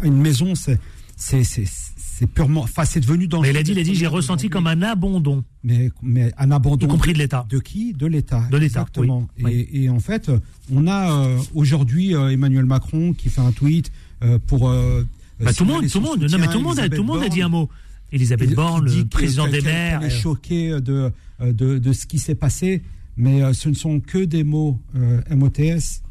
une maison, c'est c'est purement, enfin c'est devenu dangereux. Mais il a dit, il a dit, j'ai ressenti comme un abandon. Mais, mais un abandon. Y compris de l'État. De qui? De l'État. De l'État, Exactement. oui. Oui. Et, en fait, on a euh, aujourd'hui euh, Emmanuel Macron qui fait un tweet euh, pour. Bah, tout le monde, tout le monde, non, mais tout le monde, a, à tout le monde a Elisabeth dit un mot. Elisabeth Borne, le président des maires. est choquée de, de, de ce qui s'est passé, mais ce ne sont que des mots MOTS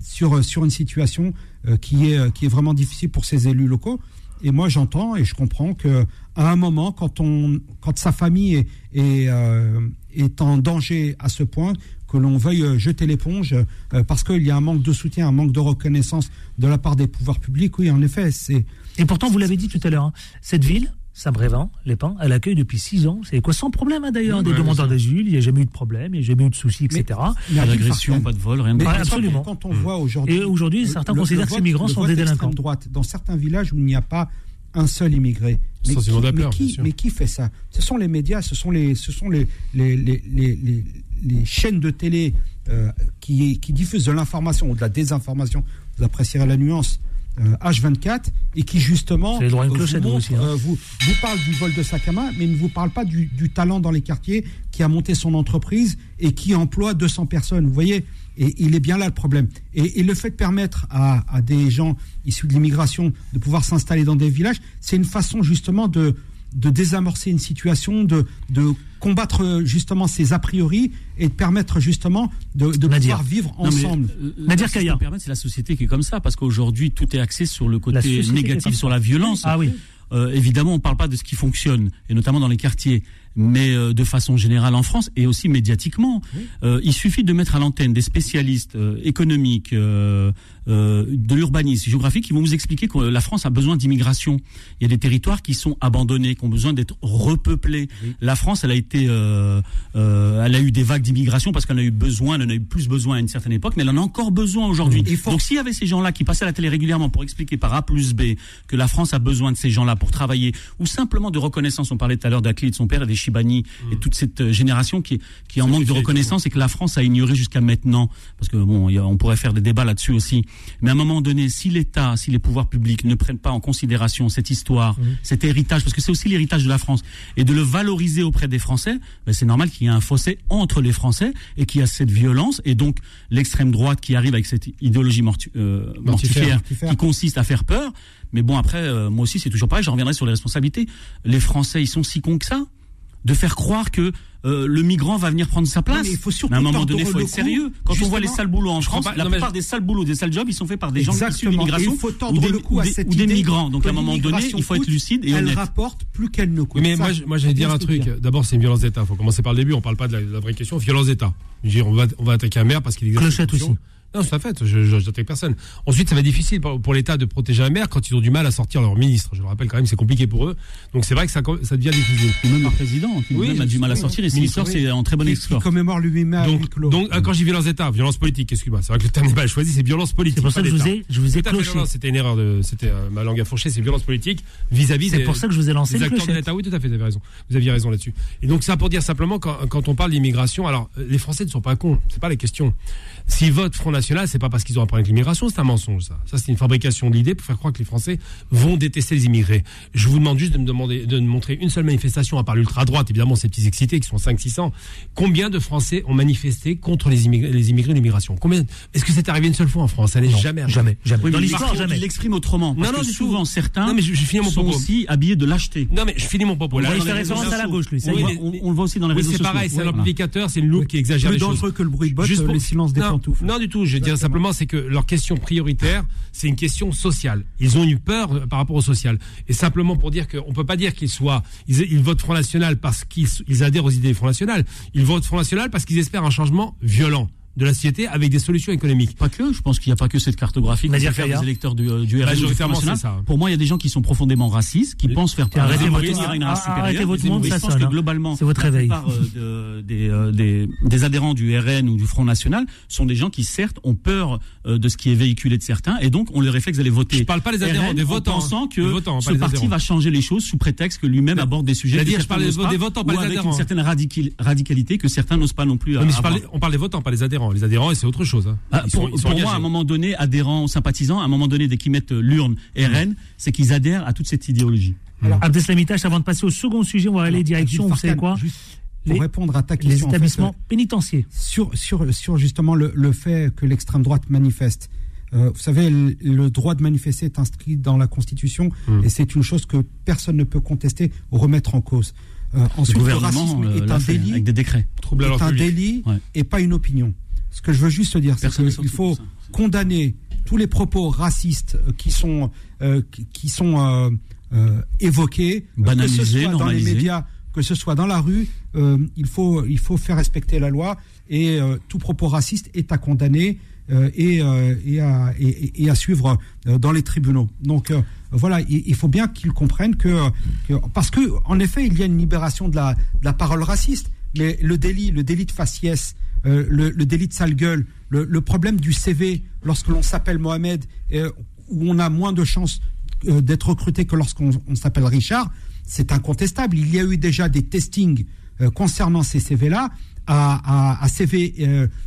sur, sur une situation qui, est, qui est vraiment difficile pour ces élus locaux. Et moi, j'entends et je comprends que à un moment, quand, on, quand sa famille est, est, euh, est en danger à ce point, que l'on veuille euh, jeter l'éponge euh, parce qu'il y a un manque de soutien, un manque de reconnaissance de la part des pouvoirs publics, oui, en effet, c'est Et pourtant, vous l'avez dit tout à l'heure, hein, cette ville, Saint-Brévin, Les Pins, elle accueille depuis six ans. C'est quoi sans problème hein, d'ailleurs des demandeurs d'asile. Il n'y a jamais eu de problème, il n'y a jamais eu de soucis, etc. Mais Pas d'agression, pas de vol, rien de Mais absolument. Quand on voit aujourd'hui. Et aujourd'hui, certains le- considèrent le que ces migrants sont des délinquants. droite, dans certains villages où il n'y a pas un seul immigré. Mais Sentiment qui, mais, qui, sûr. mais qui fait ça? Ce sont les médias, ce sont les, ce sont les, les, les, les, les- les chaînes de télé euh, qui, qui diffusent de l'information ou de la désinformation. Vous apprécierez la nuance. Euh, H24 et qui justement euh, clochette, vous, vous montre, aussi, hein. euh, vous, vous parle du vol de sac à main, mais ne vous parle pas du, du talent dans les quartiers qui a monté son entreprise et qui emploie 200 personnes. Vous voyez Et il est bien là le problème. Et, et le fait de permettre à, à des gens issus de l'immigration de pouvoir s'installer dans des villages, c'est une façon justement de, de désamorcer une situation, de, de combattre euh, justement ces a priori et de permettre justement de, de Nadir. pouvoir vivre ensemble. euh, Nadir Kaya. C'est la société qui est comme ça, parce qu'aujourd'hui, tout est axé sur le côté négatif, sur la violence. Ah oui. Euh, évidemment, on ne parle pas de ce qui fonctionne, et notamment dans les quartiers, mais euh, de façon générale en France et aussi médiatiquement. Euh, il suffit de mettre à l'antenne des spécialistes euh, économiques, euh, euh, de l'urbanisme, géographique, qui vont vous expliquer que la France a besoin d'immigration. Il y a des territoires qui sont abandonnés, qui ont besoin d'être repeuplés. La France, elle a été, euh, euh, elle a eu des vagues d'immigration parce qu'elle en a eu besoin, elle en a eu plus besoin à une certaine époque, mais elle en a encore besoin aujourd'hui. Donc s'il y avait ces gens-là qui passaient à la télé régulièrement pour expliquer par A plus B que la France a besoin de ces gens-là pour travailler, ou simplement de reconnaissance, on parlait tout à l'heure d'Akli et de son père et des Chibani et toute cette euh, génération qui, qui est en manque de reconnaissance et que la France a ignoré jusqu'à maintenant, parce que bon, a- on pourrait faire des débats là-dessus aussi. Mais à un moment donné, si l'État, si les pouvoirs publics ne prennent pas en considération cette histoire, cet héritage, parce que c'est aussi l'héritage de la France, et de le valoriser auprès des Français, ben c'est normal qu'il y ait un fossé entre les Français et qu'il y a cette violence et donc l'extrême droite qui arrive avec cette idéologie mortu- euh, mortifère, mortifère. qui consiste à faire peur. Mais bon, après, euh, moi aussi, c'est toujours pareil. Je reviendrai sur les responsabilités. Les Français, ils sont si cons que ça de faire croire que euh, le migrant va venir prendre sa place. mais il faut surtout à un moment donné, il faut être sérieux. Quand on voit les sales boulots en Je crois France, pas- la non, mais plupart je- des sales boulots, des sales jobs, ils sont faits par des gens issus de Exactement. L'immigration il faut tordre ou des, le cou ou à des- cette ou des migrants. Donc à un moment donné, il faut être lucide et elle honnête. rapporte plus qu'elle ne coûte. Mais Ça, moi, j'allais dire un truc. D'abord, c'est une violence d'État. Il faut commencer par le début. On parle pas de la, de la vraie question. Violence d'État. On va, on va attaquer un maire parce qu'il ses Clochette aussi. Non, c'est la fait. Je, j'attaque personne. Ensuite, ça va être difficile pour, pour l'État de protéger un maire quand ils ont du mal à sortir leur ministre. Je le rappelle quand même, c'est compliqué pour eux. Donc c'est vrai que ça, ça devient difficile. Ou même le président, qui Oui, même a du mal à sortir. Et s'il sort, c'est en très bon Qui, qui commémore le 8 mai à huis Donc, clos. donc euh, quand j'ai violence d'État, violence politique, excuse-moi, c'est vrai que le terme n'est pas choisi, c'est violence politique. C'est pour ça que je vous ai, je vous ai cloché. c'était une erreur de, c'était euh, ma langue à fourcher, c'est violence politique vis-à-vis C'est des- pour ça que je vous ai lancé le acteurs de clochette. l'État. Oui, tout à fait, vous avez raison. Vous aviez raison là-dessus. Et donc ça pour dire simplement quand, quand on parle d'immigration, alors euh, les Français ne sont pas cons, c'est pas la question. S'ils votent Front National, c'est pas parce qu'ils ont un problème avec l'immigration, c'est un mensonge ça. Ça c'est une fabrication de l'idée pour faire croire que les Français vont détester les immigrés. Je vous demande juste de me demander, de me montrer une seule manifestation à part l'ultra droite, évidemment ces petits excités qui sont 5 600. Combien de Français ont manifesté contre les immigrés, les immigrés et l'immigration? Combien Est-ce que c'est arrivé une seule fois en France? Ça n'est jamais arrivé. Jamais, jamais. Oui, Dans l'histoire, jamais. Il l'exprime autrement. Parce Non, non, que souvent, certains Non, mais je, je finis mon sont propos. aussi habillés de lâcheté. Non, mais je finis mon propos. On Là, le réseaux référence à la gauche, lui, Oui, mais- on, on le voit aussi dans les Oui, réseaux c'est sociaux. pareil, c'est un amplificateur, c'est une loupe qui exagère Plus les choses. dangereux que le bruit de botte, Juste euh, pour- les silences des pantoufles. Non, du tout. Je veux dire simplement, c'est que leur question prioritaire, c'est une question sociale. Ils ont eu peur euh, par rapport au social. Et simplement pour dire qu'on peut pas dire qu'ils soient, ils, ils votent Front National parce qu'ils ils adhèrent aux idées du Front National. Ils votent Front National parce qu'ils espèrent un changement violent. De la société avec des solutions économiques. Pas que, je pense qu'il n'y a pas que cette cartographie Nadir Kaya. les électeurs du, euh, du RN National. ça. Pour moi, il y a des gens qui sont profondément racistes, qui pensent faire Tiens, arrêtez des votre- à une race arrêtez votre monde, je ça pense que globalement, C'est votre la réveil. plupart, euh, des, euh, des, des adhérents du RN ou du Front National sont des gens qui, certes, ont peur euh, de ce qui est véhiculé de certains, et donc on les réflexe d'aller voter. Je parle pas des adhérents, RN des en votants, pensant hein. que Des votants, ce parti adhérents. va changer les choses sous prétexte que lui-même aborde des sujets C'est-à-dire, je parle des- des votants, pas avec adhérents. une certaine radical- radicalité que certains n'osent pas non plus mais on parle des votants, pas des adhérents. Les adhérents, c'est autre chose. hein. Ah, Ils pour sont- ils sont pour moi, à un moment donné, adhérents ou sympathisants, à un moment donné, dès qu'ils mettent euh, l'urne RN, c'est qu'ils adhèrent à toute cette idéologie. Alors, Abdeslamitache, avant de passer au second sujet, on va aller direction, vous savez quoi juste Pour Les- répondre à ta Les question, en fait, établissements euh, pénitentiaires. sur, sur, sur justement le, le fait que l'extrême droite manifeste. Euh, vous savez, le, le droit de manifester est inscrit dans la Constitution Hmm. et c'est une chose que personne ne peut contester ou remettre en cause. Euh, Le ensuite, le gouvernement racisme est un fait délit, avec des décrets. Trouble à est l'ordre un public. délit Ouais. et pas une opinion. Ce que je veux juste dire, c'est qu'il faut condamner tous les propos racistes euh, qui sont, euh, qui, sont euh, évoqués, que Banalisés, ce soit dans les médias, que ce soit dans la rue, il, faut, il faut faire respecter la loi et tout propos raciste est à condamner euh, et, euh, et, à, et, et à suivre euh, dans les tribunaux. Donc voilà, il, il faut bien qu'ils comprennent que, que- parce que en effet, il y a une libération de la, de la parole raciste, mais le délit, le délit de faciès, euh, le, délit de sale gueule, le, problème du CV lorsque l'on s'appelle Mohamed, euh, où on a moins de chances euh, d'être recruté que lorsqu'on on s'appelle Richard, c'est incontestable. Il y a eu déjà des testings concernant ces CV-là, à, CV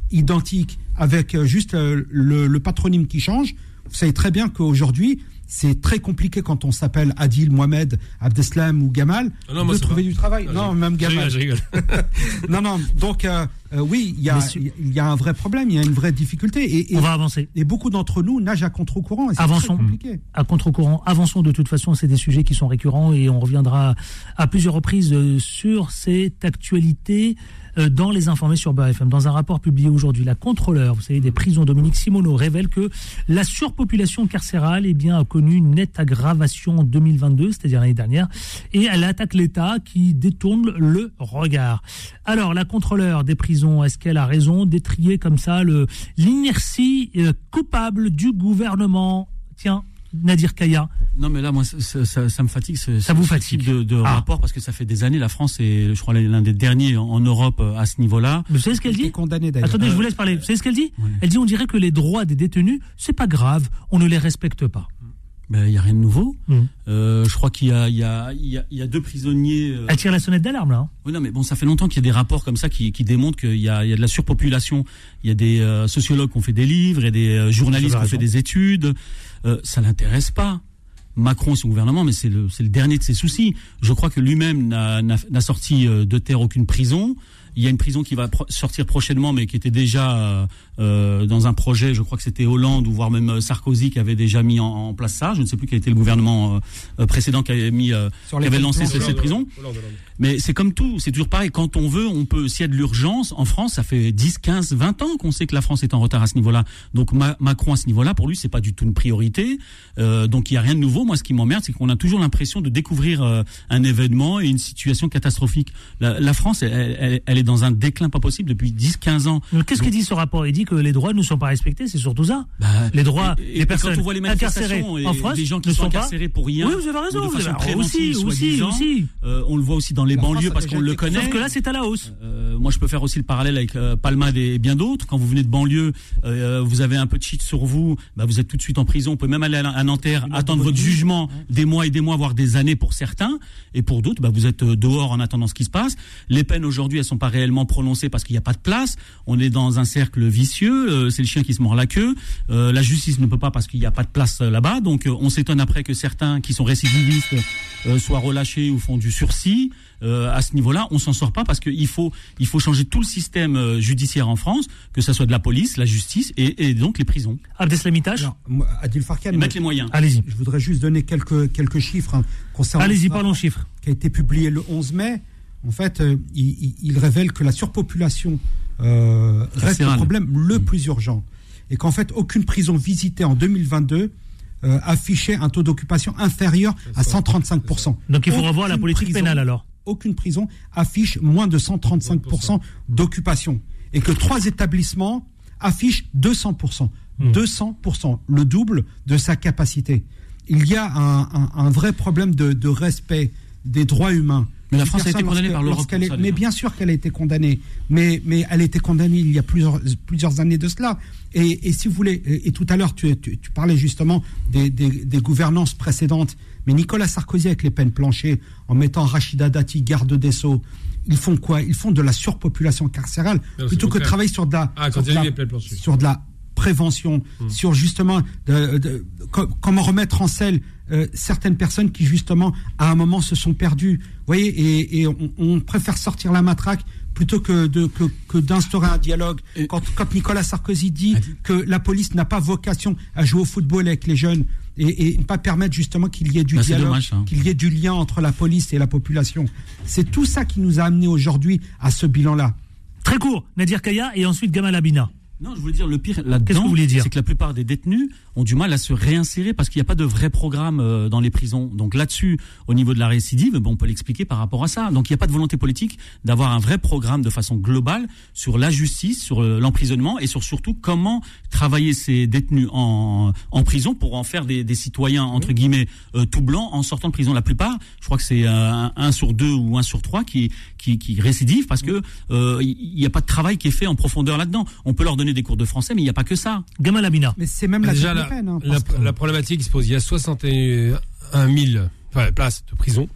identiques avec juste le, le patronyme qui change. Vous savez très bien qu'aujourd'hui, c'est très compliqué quand on s'appelle Adil, Mohamed, Abdeslam ou Gamal Ah non, moi, de trouver pas- du travail. Ah, non, même je Gamal. rigole, je rigole. non, non. Donc, euh, euh, oui, il y, a, il y a un vrai problème, il y a une vraie difficulté. Et, et- On va avancer. et beaucoup d'entre nous nagent à contre-courant. et c'est Avançons. très compliqué. à contre-courant. Avançons de toute façon, c'est des sujets qui sont récurrents et on reviendra à plusieurs reprises euh, sur cette actualité euh, dans les informés sur BFM. Dans un rapport publié aujourd'hui, la contrôleur, vous savez, des prisons Dominique Simoneau révèle que la surpopulation carcérale eh bien, a connu une nette aggravation en 2022, c'est-à-dire l'année dernière, et elle attaque l'État qui détourne le regard. Alors, la contrôleur des prisons, est-ce qu'elle a raison d'étrier comme ça l'inertie euh, coupable du gouvernement? Tiens, Nadir Kaya. Non, mais là, moi, ça, ça- ça- ça me fatigue. ce- Ça vous ce fatigue. type de, de Ah. rapport parce que ça fait des années. La France est, je crois, l'un des derniers en, en Europe euh, à ce niveau-là. Vous savez ce qu'elle dit condamné d'ailleurs. Attendez, je vous laisse parler. Vous savez ce qu'elle dit Ouais. Elle dit on dirait que les droits des détenus, c'est pas grave, on ne les respecte pas. Ben, il y a rien de nouveau. Mhm. Euh, je crois qu'il y a, il y a, il y a, il y a deux prisonniers. euh, Elle tire la sonnette d'alarme là. hein. Oui, non, mais bon, ça fait longtemps qu'il y a des rapports comme ça qui, qui démontrent qu'il y a, il y a de la surpopulation. Il y a des euh, sociologues qui ont fait des livres et des euh, journalistes qui ont fait des études. Euh, ça l'intéresse pas. Macron et son gouvernement, mais c'est le, dernier de ses soucis. Je crois que lui-même n'a, sorti euh, de terre aucune prison. Il y a une prison qui va sortir prochainement, mais qui était déjà euh, dans un projet. Je crois que c'était Hollande ou voire même euh, Sarkozy qui avait déjà mis en, en place ça. Je ne sais plus quel était le gouvernement euh, précédent qui avait mis, euh, qui avait lancé cette, cette prison. Hollande, Hollande. Mais c'est comme tout, c'est toujours pareil. Quand on veut, on peut. S'il y a de l'urgence, en France, ça fait 10, 15, 20 ans qu'on sait que la France est en retard à ce niveau-là. Donc Ma- Macron à ce niveau-là, pour lui, c'est pas du tout une priorité. Euh, donc il y a rien de nouveau. Moi, ce qui m'emmerde, c'est qu'on a toujours l'impression de découvrir euh, un événement et une situation catastrophique. La, la France, elle, elle- elle est dans un déclin pas possible depuis 10, 15 ans. Qu'est-ce qu'il dit ce rapport? Il dit que les droits ne sont pas respectés, c'est surtout ça. Bah, Les droits et- et des quand personnes on voit les incarcérées en France des gens qui ne sont sont pas- incarcérés pour rien. Oui, vous avez raison. vous avez- aussi, aussi, aussi. Euh, on le voit aussi dans les La banlieues a parce qu'on le connaît. Sauf que là, c'est à la hausse. Euh, moi, je peux faire aussi le parallèle avec euh, Palmade et bien d'autres. Quand vous venez de banlieue, euh, vous avez un peu de shit sur vous, bah, vous êtes tout de suite en prison. Vous pouvez même aller à, à Nanterre, attendre votre jugement des mois et des mois, voire des années pour certains. Et pour d'autres, bah, vous êtes dehors en attendant ce qui se passe. Les peines aujourd'hui, elles sont pas réellement prononcées parce qu'il n'y a pas de place. On est dans un cercle vicieux. Euh, c'est le chien qui se mord la queue. Euh, la justice ne peut pas parce qu'il n'y a pas de place euh, là-bas. Donc, euh, on s'étonne après que certains qui sont récidivistes euh, soient relâchés ou font du sursis. Euh, à ce niveau-là, on s'en sort pas parce qu'il faut il faut changer tout le système euh, judiciaire en France, que ça soit de la police, la justice et, et donc les prisons. Moi, Adil Farkan, mettre les moyens. Allez-y. je voudrais juste donner quelques, quelques chiffres hein, concernant Allez-y, parlons chiffres. qui a été publié le 11 mai. En fait, euh, il révèle que la surpopulation euh, reste le problème le plus urgent. Et qu'en fait, aucune prison visitée en 2022 euh, affichait un taux d'occupation inférieur à 135%. Donc il faut revoir la politique prison- pénale alors. Aucune prison affiche moins de 135% d'occupation. Et que trois établissements affiche 200%. 200%, le double de sa capacité. Il y a un, un- un vrai problème de, de respect des droits humains. Mais la France a été condamnée par l'Europe Mais bien sûr qu'elle a été condamnée. Mais, mais elle a été condamnée il y a plusieurs, plusieurs années de cela. Et, et si vous voulez, et, et tout à l'heure, tu, tu- tu parlais justement des, des, des gouvernances précédentes. Mais Nicolas Sarkozy, avec les peines planchées, en mettant Rachida Dati garde des Sceaux, ils font quoi? Ils font de la surpopulation carcérale Non, plutôt que de travailler sur de la, Ah, sur quand de il y a la- eu les peines planchées. sur de la prévention, Hmm. sur justement de- de- co- comment remettre en selle euh, certaines personnes qui justement à un moment se sont perdues. Vous voyez, et, et on, on préfère sortir la matraque plutôt que de que, que d'instaurer un dialogue. Quand, quand Nicolas Sarkozy dit que la police n'a pas vocation à jouer au football avec les jeunes et, et ne pas permettre justement qu'il y ait du Bah, dialogue, dommage, hein. qu'il y ait du lien entre la police et la population. C'est tout ça qui nous a amené aujourd'hui à ce bilan-là. Très court, Nadir Kaya et ensuite Gamal Abina. Non, je voulais dire, le pire Qu'est-ce que là-dedans, vous voulez dire c'est que la plupart des détenus ont du mal à se réinsérer parce qu'il n'y a pas de vrai programme euh, dans les prisons. Donc là-dessus, au niveau de la récidive, bon, on peut l'expliquer par rapport à ça. Donc il n'y a pas de volonté politique d'avoir un vrai programme de façon globale sur la justice, sur euh, l'emprisonnement et sur surtout comment travailler ces détenus en, en prison pour en faire des, des citoyens, entre guillemets, euh, tout blancs en sortant de prison. La plupart, je crois que c'est euh, un, un sur deux ou un sur trois qui, qui, qui récidivent parce que euh, il n'y a pas de travail qui est fait en profondeur là-dedans. On peut leur donner des cours de français, mais il n'y a pas que ça. Gamal Abina. Mais c'est même la Déjà, la, peine. hein, la, que- la problématique qui se pose, il y a 61 000 enfin, places de prison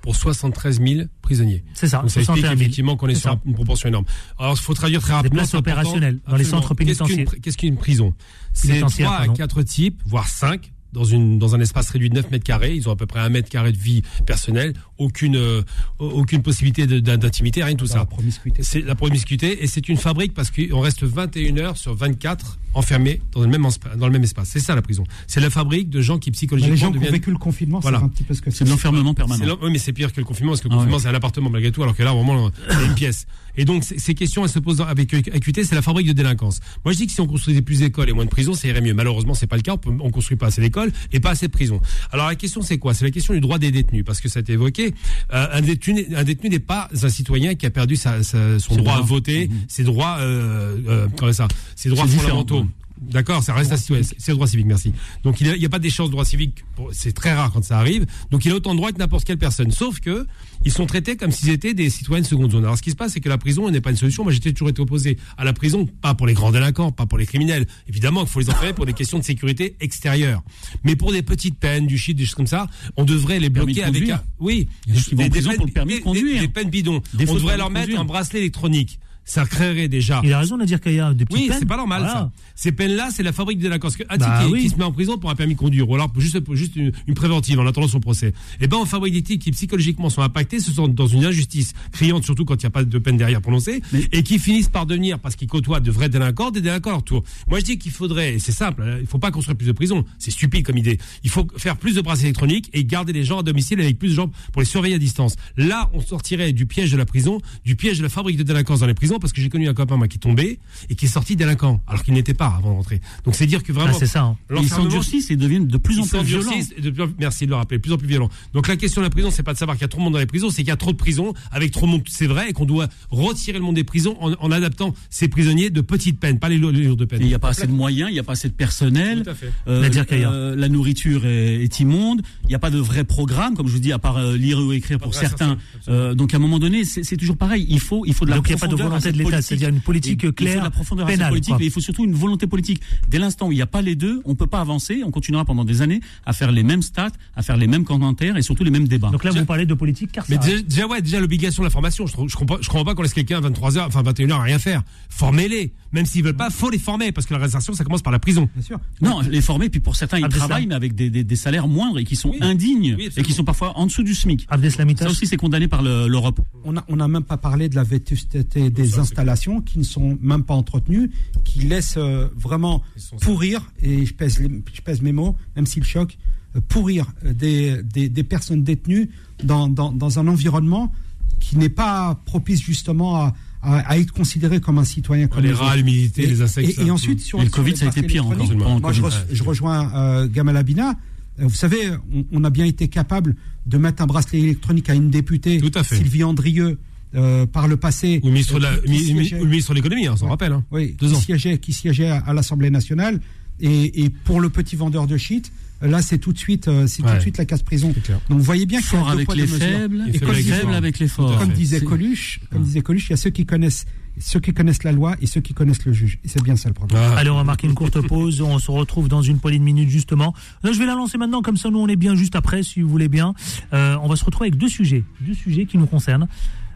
pour 73 000 prisonniers. C'est ça, Donc ça explique 61 000. effectivement qu'on est, C'est sur ça. une proportion énorme. Alors, il faut traduire très rapidement. places c'est important. opérationnelles dans les centres Qu'est-ce qu'une pénitentiaires. Qu'est-ce qu'une prison? C'est Pénitentiaire, 3 à pardon. 4 types, voire 5 dans une dans un espace réduit de 9 mètres carrés, ils ont à peu près un mètre carré de vie personnelle, aucune euh, aucune possibilité d'intimité, rien de tout ça. la promiscuité. C'est la promiscuité et c'est une fabrique parce qu'on reste 21 heures sur 24 enfermés dans le même dans le même espace. C'est ça la prison. C'est la fabrique de gens qui psychologiquement les gens qui ont vécu le confinement, Voilà. c'est un petit peu ce que C'est de l'enfermement permanent. oui, mais c'est pire que le confinement, parce que le Ah confinement, ouais. c'est un appartement malgré tout, alors que là, vraiment, c'est une pièce. Et donc, ces questions, elles se posent avec acuité, c'est la fabrique de délinquance. Moi, je dis que si on construisait plus d'écoles et moins de prisons, ça irait mieux. Malheureusement, c'est pas le cas, on, peut- on construit pas assez d'écoles et pas assez de prisons. Alors, la question, c'est quoi? C'est la question du droit des détenus, parce que ça a été évoqué. Euh, un détenu, un détenu n'est pas un citoyen qui a perdu sa- sa- son droit à voter, ses droits, euh, euh, comment ça, ses droits fondamentaux. D'accord, ça reste. C'est le droit civique, merci. Donc il n'y a, pas d'échéance de droit civique. C'est très rare quand ça arrive. Donc il a autant de droits que n'importe quelle personne. Sauf que ils sont traités comme s'ils étaient des citoyens de seconde zone. Alors ce qui se passe, c'est que la prison n'est pas une solution. Moi j'étais toujours été opposé à la prison, pas pour les grands délinquants, pas pour les criminels. Évidemment qu'il faut les enfermer pour des questions de sécurité extérieure. Mais pour des petites peines, du shit, des choses comme ça, on devrait les bloquer de avec un... Oui, des peines- pour le permis de des- conduire. Des, des peines bidons. Des on devrait de leur conduire. mettre un bracelet électronique. Ça créerait déjà. Il a raison, Nadir Kaya, des petites Oui, c'est pas normal Voilà. ça. Ces peines-là, c'est la fabrique de délinquance. Un Bah qui, oui. qui se met en prison pour un permis de conduire, ou alors pour juste, pour juste une, une préventive en attendant son procès. Eh ben, on fabrique des types qui psychologiquement sont impactés, se sont dans une injustice criante, surtout quand il n'y a pas de peine derrière prononcée, et qui finissent par devenir, parce qu'ils côtoient de vrais délinquants, des délinquants à leur tour. Moi, je dis qu'il faudrait, et c'est simple, hein, il faut pas construire plus de prisons. C'est stupide comme idée. Il faut faire plus de bracelets électroniques et garder les gens à domicile avec plus de gens pour les surveiller à distance. Là, on sortirait du piège de la prison, du piège de la fabrique de délinquance dans les prisons, parce que j'ai connu un copain, moi, qui est tombé et qui est sorti délinquant, alors qu'il n'était pas avant de rentrer. Donc, c'est dire que vraiment. Ah, c'est ça. hein. Ils s'endurcissent et deviennent de plus en plus violents. de plus merci de le rappeler, de plus en plus violent. Donc la question de la prison, c'est pas de savoir qu'il y a trop de monde dans les prisons, c'est qu'il y a trop de prisons avec trop de monde, c'est vrai, et qu'on doit retirer le monde des prisons en, en adaptant ces prisonniers de petites peines, pas les lourds de peine. Il n'y a pas assez de moyens, il n'y a pas assez de personnel. Tout à fait. Euh, euh, la nourriture est, est immonde. Il n'y a pas de vrai programme, comme je vous dis, à part euh, lire ou écrire pour certains. Euh, donc à un moment donné, c'est toujours pareil. Il faut, il faut de la Donc, profondeur de l'État, politique. c'est-à-dire une politique Il- Il faut claire, de la profondeur pénale, politique, mais il faut surtout une volonté politique. Dès l'instant où il n'y a pas les deux, on peut pas avancer. On continuera pendant des années à faire les mêmes stats, à faire les mêmes commentaires et surtout les mêmes débats. Donc là, vous parlez de politique Mais carcérale. déjà, déjà, ouais, déjà l'obligation de la formation. Je, je comprends, je comprends pas qu'on laisse quelqu'un à 23h, enfin 21h à rien faire. Formez-les. Même s'ils veulent pas, faut les former parce que la réinsertion, ça commence par la prison. Bien sûr. Non, les former, puis pour certains, ils Abdeslam. travaillent, mais avec des, des, des salaires moindres et qui sont Oui. indignes Oui, et qui sont parfois en dessous du SMIC. Abdeslamita. Ça aussi, c'est condamné par le- l'Europe. On n'a on a même pas parlé de la vétusté des C'est installations qui ne sont même pas entretenues, qui laissent euh, vraiment pourrir, et je pèse, les- je pèse mes mots, même s'ils choquent, euh, pourrir euh, des, des, des personnes détenues dans, dans, dans un environnement qui n'est pas propice justement à, à, à être considéré comme un citoyen comme les rats, l'humidité, les insectes. Et, et ensuite, sur, Et le sur Covid, ça a été pire encore. Moi, je, re- je rejoins euh, Gamal Abina. Vous savez, on, on a bien été capable de mettre un bracelet électronique à une députée, Tout à fait. Sylvie Andrieux, euh, par le passé. Ou le ministre de la- euh, qui mi- mi- siégeait- ou le ministre de l'économie, hein, on s'en rappelle. hein. oui, Deux qui ans. siégeait, qui siégeait à, à l'Assemblée nationale. Et, et pour le petit vendeur de shit, là, c'est tout de suite, euh, c'est tout de suite la casse-prison. clair. Donc, vous voyez bien qu'il y a deux avec poids, les faibles, Et et faible avec les forts. Comme disait Coluche, comme disait Coluche, il y a ceux qui connaissent, ceux qui connaissent la loi et ceux qui connaissent le juge. Et c'est bien ça le problème. Ah. Allez, on va marquer une courte pause. On se retrouve dans une poignée de minutes, justement. Là, je vais la lancer maintenant, comme ça, nous, on est bien juste après, si vous voulez bien. Euh, on va se retrouver avec deux sujets, deux sujets qui nous concernent.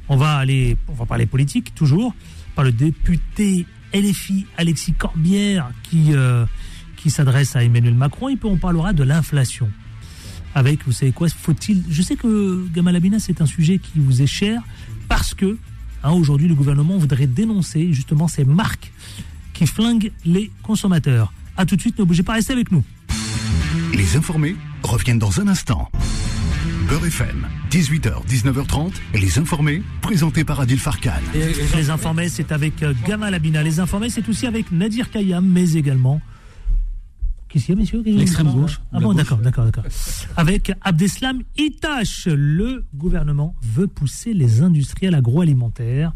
On va aller, on va parler politique, toujours, par le député LFI Alexis Corbière, qui, euh, qui s'adresse à Emmanuel Macron, et puis on parlera de l'inflation. Avec, vous savez quoi, faut-il. Je sais que Gamal Abina, c'est un sujet qui vous est cher, parce que, hein, aujourd'hui, le gouvernement voudrait dénoncer, justement, ces marques qui flingue les consommateurs. A tout de suite, ne bougez pas, restez avec nous. Les informés reviennent dans un instant. Beurre FM, 18h, 19h30, les informés, présentés par Adil Farkan. Les informés, c'est avec euh, Gamal Abina. Les informés, c'est aussi avec Nadir Kayam, mais également. Qu'est-ce qu'il y a, messieurs L'extrême gauche. Ah bon, d'accord, d'accord, d'accord. Avec Abdeslam Itache, le gouvernement veut pousser les industriels agroalimentaires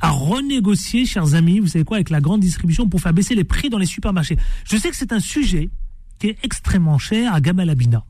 à renégocier, chers amis, vous savez quoi, avec la grande distribution pour faire baisser les prix dans les supermarchés. Je sais que c'est un sujet qui est extrêmement cher à Gamal Abina.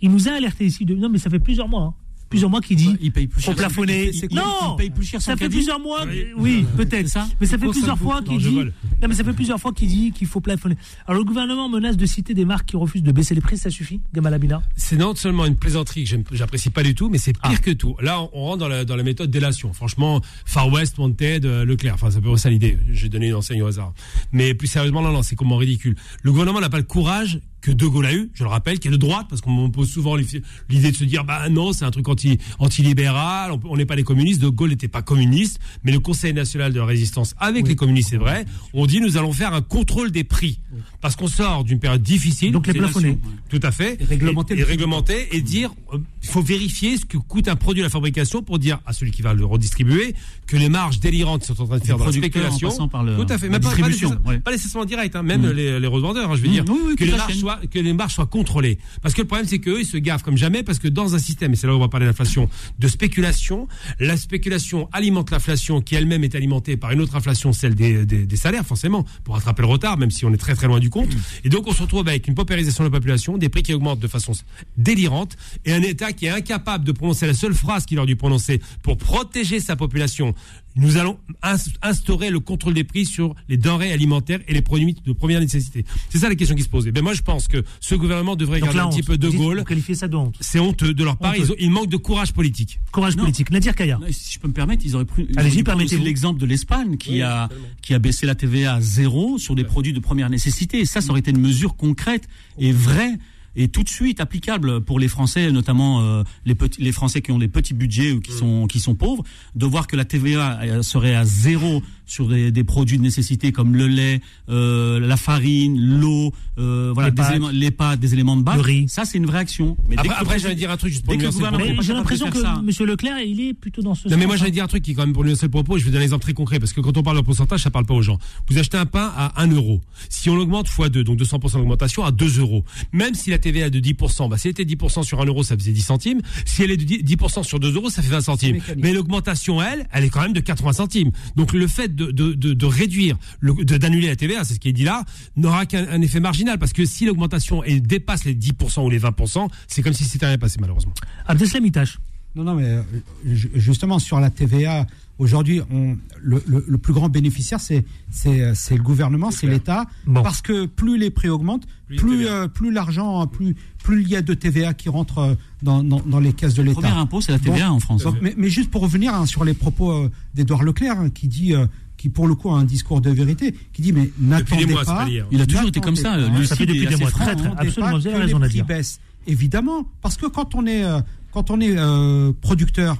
Il nous a alerté ici de non mais ça fait plusieurs mois, hein, plusieurs mois qu'il dit Il paye plus faut cher. plafonner. C'est quoi Non, Il paye plus cher ça fait plusieurs mois. Oui. peut-être. Ça Mais ça fait ça plusieurs fois qu'il dit. Non, mais ça fait plusieurs fois qu'il dit qu'il faut plafonner. Alors le gouvernement menace de citer des marques qui refusent de baisser les prix. Ça suffit, Gamal Abina C'est non seulement une plaisanterie que j'apprécie pas du tout, mais c'est pire Ah. que tout. Là, on, on rentre dans la, dans la méthode délation. Franchement, Far West, Wanted, euh, Leclerc. Enfin, c'est à peu ça l'idée. J'ai donné une enseigne au hasard. Mais plus sérieusement, non, non, c'est comment ridicule. Le gouvernement n'a pas le courage que De Gaulle a eu, je le rappelle, qui est de droite, parce qu'on me pose souvent l'idée de se dire, bah non, c'est un truc anti, anti-libéral, on- n'est pas des communistes. De Gaulle n'était pas communiste, mais le Conseil national de la résistance avec les communistes, c'est vrai, on dit nous allons faire un contrôle des prix. Parce qu'on sort d'une période difficile. Donc les plafonner. Tout à fait. Et réglementer Et, réglementer et dire, euh, il faut vérifier ce que coûte un produit à la fabrication pour dire à celui qui va le redistribuer que les marges délirantes sont en train de faire dans la en spéculation. passant par le- tout à fait. Mais pas, pas nécessairement- direct, hein, même Mm. les, les revendeurs, hein, je veux Mm, dire, oui, oui, que les marges. Soient, que les marges soient contrôlées. Parce que le problème, c'est qu'eux, ils se gaffent comme jamais parce que dans un système, et c'est là où on va parler d'inflation, de spéculation, la spéculation alimente l'inflation qui elle-même est alimentée par une autre inflation, celle des, des, des salaires, forcément, pour rattraper le retard, même si on est très très loin du compte. Et donc, on se retrouve avec une paupérisation de la population, des prix qui augmentent de façon délirante et un État qui est incapable de prononcer la seule phrase qu'il aurait dû prononcer pour protéger sa population. Nous allons ins- instaurer le contrôle des prix sur les denrées alimentaires et les produits de première nécessité. C'est ça la question qui se pose. Et ben moi, je pense que ce gouvernement devrait Donc garder la un petit peu de Gaulle. Vous qualifiez ça de honte. C'est honteux de leur part. Ils, ont- ils manquent de courage politique. Courage Non. politique. Nadir Kaya. Non, Si je peux me permettre, ils auraient pris. Allez-y, permettez-vous. l'exemple de l'Espagne qui a qui a baissé la TVA à zéro sur des produits de première nécessité. Et ça, ça aurait été une mesure concrète et vraie et tout de suite applicable pour les Français, notamment euh, les petits, les Français qui ont des petits budgets ou qui sont qui sont pauvres, de voir que la TVA euh, serait à zéro sur des, des produits de nécessité comme le lait, euh, la farine, l'eau, euh, voilà, Les des pâtes. éléments, les pâtes, des éléments de base. Le riz. Ça, c'est une vraie action. Mais Après, après j'allais dire un truc juste pour j'ai l'impression que. M. Leclerc, il est plutôt dans ce Non mais moi j'allais dire un truc qui quand même pour nuancer le propos, je vais donner un exemple très concret parce que quand on parle de pourcentage, ça parle pas aux gens. Vous achetez un pain à 1 euro. Si on l'augmente x 2, donc 200% d'augmentation à 2 euros. Même si la TVA est de 10%, bah si elle était 10% sur 1 euro, ça faisait 10 centimes. Si elle est de 10 10% sur 2 euros, ça fait 20 centimes. Mais l'augmentation, elle, elle est quand même de 80 centimes. Donc le fait de, de, de, de réduire, le- de- d'annuler la TVA, c'est ce qui est dit là, n'aura qu'un un effet marginal parce que si l'augmentation elle dépasse les 10% ou les 20%, c'est comme si c'était rien passé malheureusement. Abdeslam Itache. Non, non, mais euh, ju- justement sur la TVA, aujourd'hui, on- le, le- le plus grand bénéficiaire, c'est c'est euh, c'est le gouvernement, c'est l'État, Bon. parce que plus les prix augmentent, Plus euh, plus l'argent, plus plus il y a de TVA qui rentre dans, dans, dans les caisses de Le l'État. premier impôt, c'est la TVA en France. Donc, mais, mais juste pour revenir hein, sur les propos euh, d'Édouard Leclerc, hein, qui dit, euh, qui pour le coup a un discours de vérité, qui dit mais n'attendez pas. pas hier. Il a toujours été comme ça, n'attendez pas- lucide Ça fait depuis des mois, franc, très, hein. très. Absolument, vous avez raison les à prix dire. baissent. Évidemment, parce que quand on est euh, quand on est euh, producteur,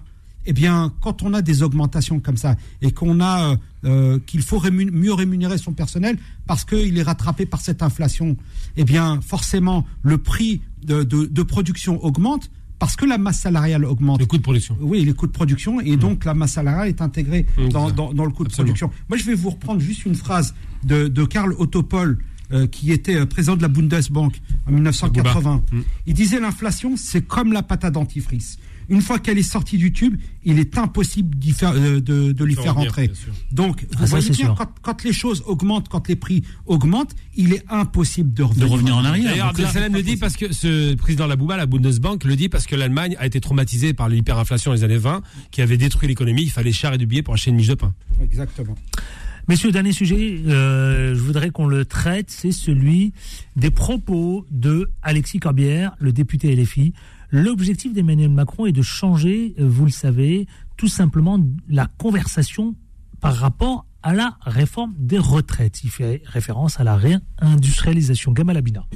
eh bien, quand on a des augmentations comme ça et qu'on a euh, euh, qu'il faut rémun- mieux rémunérer son personnel parce qu'il est rattrapé par cette inflation, eh bien, forcément, le prix de, de- de production augmente parce que la masse salariale augmente. Le coût de production. Oui, les coûts de production, et donc la masse salariale est intégrée Mmh, dans, ça. dans, dans le coût de production. Moi, je vais vous reprendre juste une phrase de, de Karl Otto Poll, euh, qui était euh, président de la Bundesbank en 1980. Mmh. Il disait l'inflation, c'est comme la pâte à dentifrice. Une fois qu'elle est sortie du tube, il est impossible faire, euh, de, de lui Faire rentrer. Donc, vous Ah, ça, voyez bien, quand, quand les choses augmentent, quand les prix augmentent, il est impossible de De revenir, en arrière. D'ailleurs, là, Abdel Salem le dit parce que ce président de la Bouba, la Bundesbank, le dit parce que l'Allemagne a été traumatisée par l'hyperinflation des années 20, qui avait détruit l'économie. Il fallait char et du billet pour acheter une miche de pain. Exactement. Messieurs, dernier sujet, euh, je voudrais qu'on le traite, c'est celui des propos de Alexis Corbière, le député LFI. L'objectif d'Emmanuel Macron est de changer, euh, vous le savez, tout simplement la conversation par rapport à la réforme des retraites. Il fait référence à la réindustrialisation. Gamal Abina.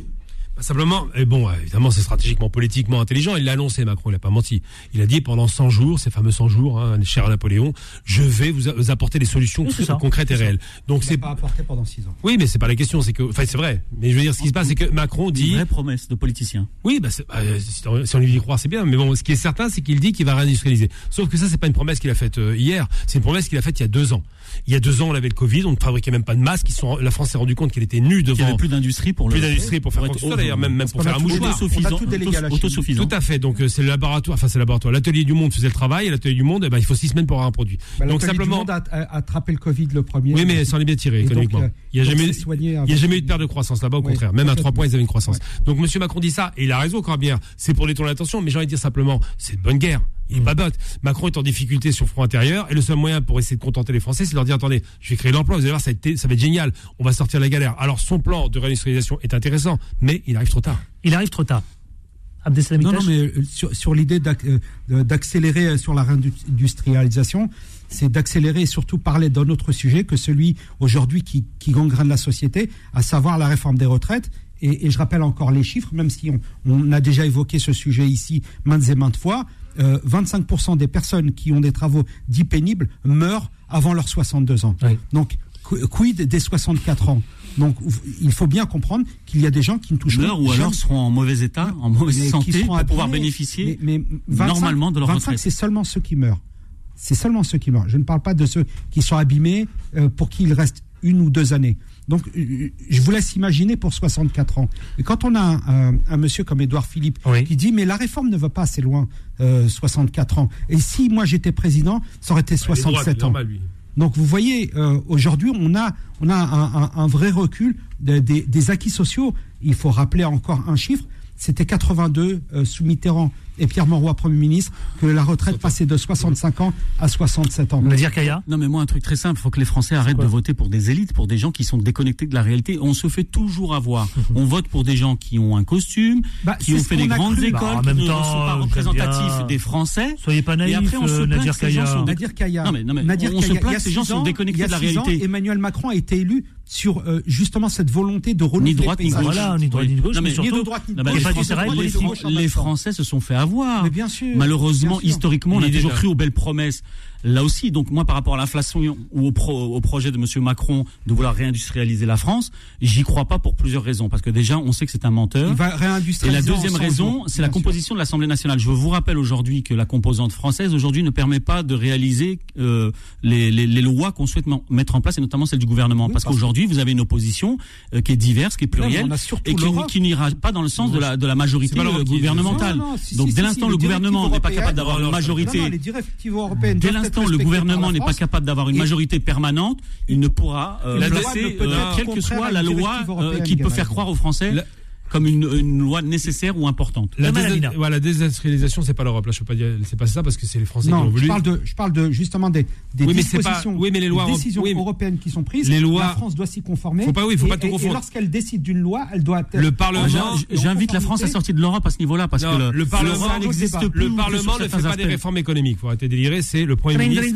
Bah, simplement, et bon, évidemment, c'est stratégiquement, politiquement intelligent. Il l'a annoncé, Macron, il n'a pas menti. Il a dit pendant 100 jours, ces fameux 100 jours, hein, cher Napoléon, je vais vous, a- vous apporter des solutions Oui, c'est ça. concrètes et réelles. Donc Il c'est n'a pas apporté pendant six ans. oui, mais c'est pas la question. C'est que, enfin, c'est vrai. Mais je veux dire, ce qui se passe, c'est que Macron Une dit, vraie promesse de politicien. oui, bah, c'est- bah, si on lui y croire, c'est bien. Mais bon, ce qui est certain, c'est qu'il dit qu'il va réindustrialiser. Sauf que ça, c'est pas une promesse qu'il a faite euh, hier. C'est une promesse qu'il a faite il y a deux ans. Il y a deux ans, on avait le Covid, on ne fabriquait même pas de masques. Ils sont, la France s'est rendu compte qu'elle était nue Il n'y devant. avait plus d'industrie pour le. plus d'industrie pour faire quoi d'ailleurs, même, même pour faire a un mouchoir. Autosuffisant. Tout à fait. Donc euh, c'est le laboratoire, enfin c'est le laboratoire. L'atelier du monde faisait le travail et l'atelier du monde, eh ben, il faut six semaines pour avoir un produit. Bah, donc du simplement. Monde a, a- a attrapé le Covid le premier. Oui, mais ça en est bien tiré donc, euh, il n'y a jamais, il y a jamais eu de perte de croissance là-bas, au contraire. Même à trois points, ils avaient une croissance. Donc Monsieur Macron dit ça et il a raison, Corbière. C'est pour détourner l'attention, mais j'ai envie de dire simplement, c'est de bonne guerre. Il est Mm. pas bête. Macron est en difficulté sur le front intérieur et le seul moyen pour essayer de contenter les Français, c'est de leur dire attendez, je vais créer de l'emploi, vous allez voir, ça va, être, ça va être génial. On va sortir de la galère. Alors son plan de réindustrialisation est intéressant, mais il arrive trop tard. Il arrive trop tard. Abdeslam Non, non, mais euh, sur, sur l'idée euh, d'accélérer euh, sur la réindustrialisation, c'est d'accélérer et surtout parler d'un autre sujet que celui aujourd'hui qui, qui gangrène la société, à savoir la réforme des retraites. Et, et je rappelle encore les chiffres, même si on, on a déjà évoqué ce sujet ici maintes et maintes fois. Euh, 25% des personnes qui ont des travaux dits pénibles meurent avant leurs 62 ans. Oui. Donc, qu- quid des 64 ans? Donc, il faut bien comprendre qu'il y a des gens qui ne touchent Meurent ou alors seront en mauvais état, en mauvaise santé pour pouvoir bénéficier Mais- mais 25 normalement de leur 25, retraite. c'est seulement ceux qui meurent. C'est seulement ceux qui meurent. Je ne parle pas de ceux qui sont abîmés euh, pour qui il reste une ou deux années. Donc, euh, je vous laisse imaginer pour 64 ans. Et quand on a un, un- un monsieur comme Édouard Philippe Oui. qui dit mais la réforme ne va pas assez loin, euh, 64 ans. Et si moi j'étais président, ça aurait été Il est droit, 67 c'est ans. normal. Donc vous voyez, euh, aujourd'hui, on a, on a un, un- un vrai recul de- des, des acquis sociaux. Il faut rappeler encore un chiffre. C'était 82 euh, sous Mitterrand et Pierre Mauroy, Premier ministre, que la retraite passait de 65 ans à 67 ans. Nadir Kaya Non, mais moi, un truc très simple, il faut que les Français arrêtent de voter pour des élites, pour des gens qui sont déconnectés de la réalité. On se fait toujours avoir. On vote pour des gens qui ont un costume, Bah, qui ont fait des grandes cru. écoles, Bah, en qui même ne temps, sont pas représentatifs bien. des Français. Soyez pas naïf, Et après, on se euh, plaint Nadir que ces gens Kaya. sont Nadir Kaya. Non, mais- non, mais Nadir on se Kaya, plaint que ces gens sont déconnectés de la ans, réalité. Emmanuel Macron a été élu sur euh, justement cette volonté de renouveler Ni droite le ni paysage. gauche. Voilà, ni droite ni gauche, mais surtout. Ni de droite ni de gauche. les Français se sont fait avoir. Mais bien sûr. Malheureusement, bien sûr. historiquement, on a toujours déjà- cru aux belles promesses. Là aussi, donc moi, par rapport à l'inflation ou au, pro- au projet de Monsieur Macron de vouloir réindustrialiser la France, j'y crois pas pour plusieurs raisons. Parce que déjà, on sait que c'est un menteur. Il va Et réindustrialiser. la en deuxième 100 raison, c'est la sûr. composition de l'Assemblée nationale. Je vous rappelle aujourd'hui que la composante française aujourd'hui ne permet pas de réaliser euh, les, les, les lois qu'on souhaite mettre en place, et notamment celle du gouvernement. Oui, parce qu'aujourd'hui, vous avez une opposition euh, qui est diverse, qui est plurielle, et qui, qui n'ira pas dans le sens de la, de la majorité euh, gouvernementale. Non, non, si, Donc si, dès si, l'instant le gouvernement n'est pas capable d'avoir une majorité, Non, non, les directives européennes dès le gouvernement n'est pas capable d'avoir une majorité permanente, il ne pourra euh, placer, euh, quelle que soit la loi directive euh, qui peut faire croire aux Français comme une, une loi nécessaire ou importante. La, Gamal dés- Amina. voilà, désindustrialisation, c'est pas l'Europe. Là, je peux pas dire, c'est pas ça parce que c'est les Français qui l'ont Non, voulu. je parle de, je parle de justement des, des Oui, mais c'est dispositions, pas- oui, mais les lois des décisions oui, européennes qui sont prises. Les lois- la France doit s'y conformer. Faut pas- oui, faut et, pas tout et- et confondre. lorsqu'elle décide d'une loi, elle doit être. Le Parlement- Non, j'in- J'invite la France à sortir de l'Europe à ce niveau-là parce Non, que le, le Parlement n'existe plus. Le Parlement ne fait pas des réformes économiques. Faut arrêter de délirer. C'est le Premier ministre.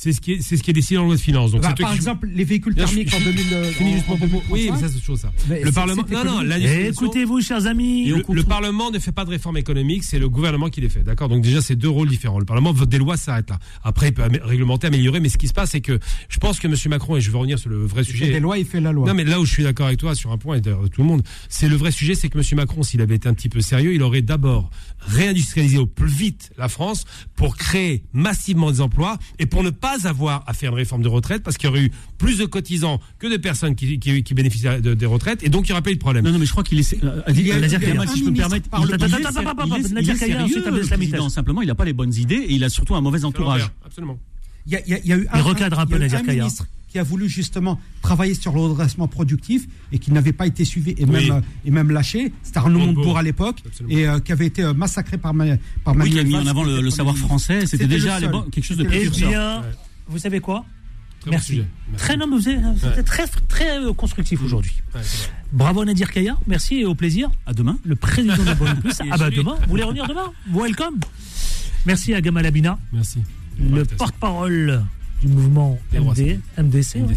C'est- ce qui est, c'est ce qui est décidé dans la loi de finances. Donc Bah, par qui- exemple, les véhicules thermiques en je- 2000. euh, Finis juste en- mon propos. Oui, 2035. mais ça c'est toujours ça. Mais Le Parlement. Non, non, Écoutez-vous, chers amis. Le, le Parlement ne fait pas de réforme économique, c'est le gouvernement qui les fait. D'accord? Donc déjà, c'est deux rôles différents. Le Parlement vote des lois, ça s'arrête là. Après, il peut amé- réglementer, améliorer, mais ce qui se passe, c'est que je pense que M. Macron, et je vais revenir sur le vrai Il fait sujet. des lois, il fait la loi. Non, mais là où je suis d'accord avec toi sur un point, et d'ailleurs tout le monde, c'est le vrai sujet, c'est que M. Macron, s'il avait été un petit peu sérieux, il aurait d'abord réindustrialisé au plus vite la France pour créer massivement des emplois et pour ne pas pas avoir à faire une réforme de retraite parce qu'il y aurait eu plus de cotisants que de personnes qui, qui, qui bénéficiaient de- des retraites et donc il n'y aurait pas eu de problème. Non, non, mais je crois qu'il est. euh, a- Nadir un si je peux me permettre, par le il il il il Nadir est Kaya, ensuite, Abdel président. Simplement, il n'a pas les bonnes idées et il a surtout un mauvais entourage. Absolument. Il y a, il y eu Il recadre un peu Nadir Kaya. Qui a voulu justement travailler sur le redressement productif et qui n'avait pas été suivi et même, Oui. euh, et même lâché. C'était Arnaud Montebourg. À l'époque et euh, qui avait été euh, massacré par, ma, par Oui, Manuel qui a mis en avant le, savoir français. C'était déjà quelque chose de C'était Eh précurseur. bien, Ouais. vous savez quoi Très Merci. Très, non, mais vous êtes, vous êtes Ouais. très, très euh, constructif aujourd'hui. Ouais, c'est vrai. Bravo Nadir Kaya, merci et au plaisir. À demain. Le président de Bonne Plus. Ah bah demain, vous voulez revenir demain? Welcome. Merci à Gamal Abina, Merci. le porte-parole du mouvement MD, MDC. ouais.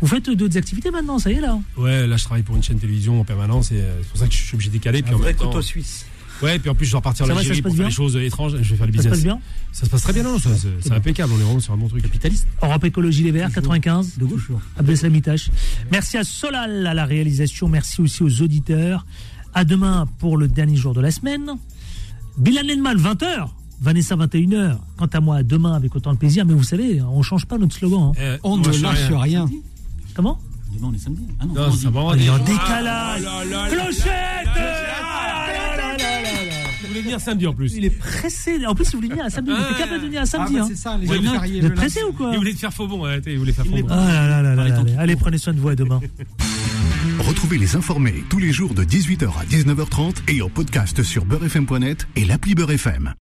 Vous faites d'autres activités maintenant, ça y est là Ouais, là je travaille pour une chaîne télévision en permanence et euh, c'est pour ça que je suis obligé de décaler. Puis en même temps, suisse. ouais, puis en plus je dois repartir en Algérie se passe pour faire des choses étranges. Je vais faire le Ça se business. passe bien Ça se passe très bien, non, ça, c'est impeccable. On est vraiment sur un bon truc. Capitaliste. Europe Écologie Les Verts, 95. De gauche. Abdeslam Itache. Merci à Solal à la réalisation. Merci aussi aux auditeurs. À demain pour le dernier jour de la semaine. Bilal Nenmal, 20h. Vanessa, 21h. Quant à moi, à demain avec autant de plaisir. Mais vous savez, on change pas notre slogan. hein. Eh, On ne lâche rien. Comment Demain, on est samedi. Ah non, Non, vendredi. ça va. On est en Ah, décalage. Clochette Ah. Vous voulez venir samedi en plus Il est pressé. En plus, il voulait venir à samedi. Il était capable de venir à Ah, samedi. bah, hein. c'est ça, les Ouais. Vous êtes pressé ou quoi Il voulait te faire faux bon, arrêtez, il voulait faire faux bon. Ah là là là là là. Allez, prenez soin de vous à demain. Retrouvez les informés tous les jours de 18h à 19h30 et en podcast sur beurrefm.net et l'appli Beurrefm.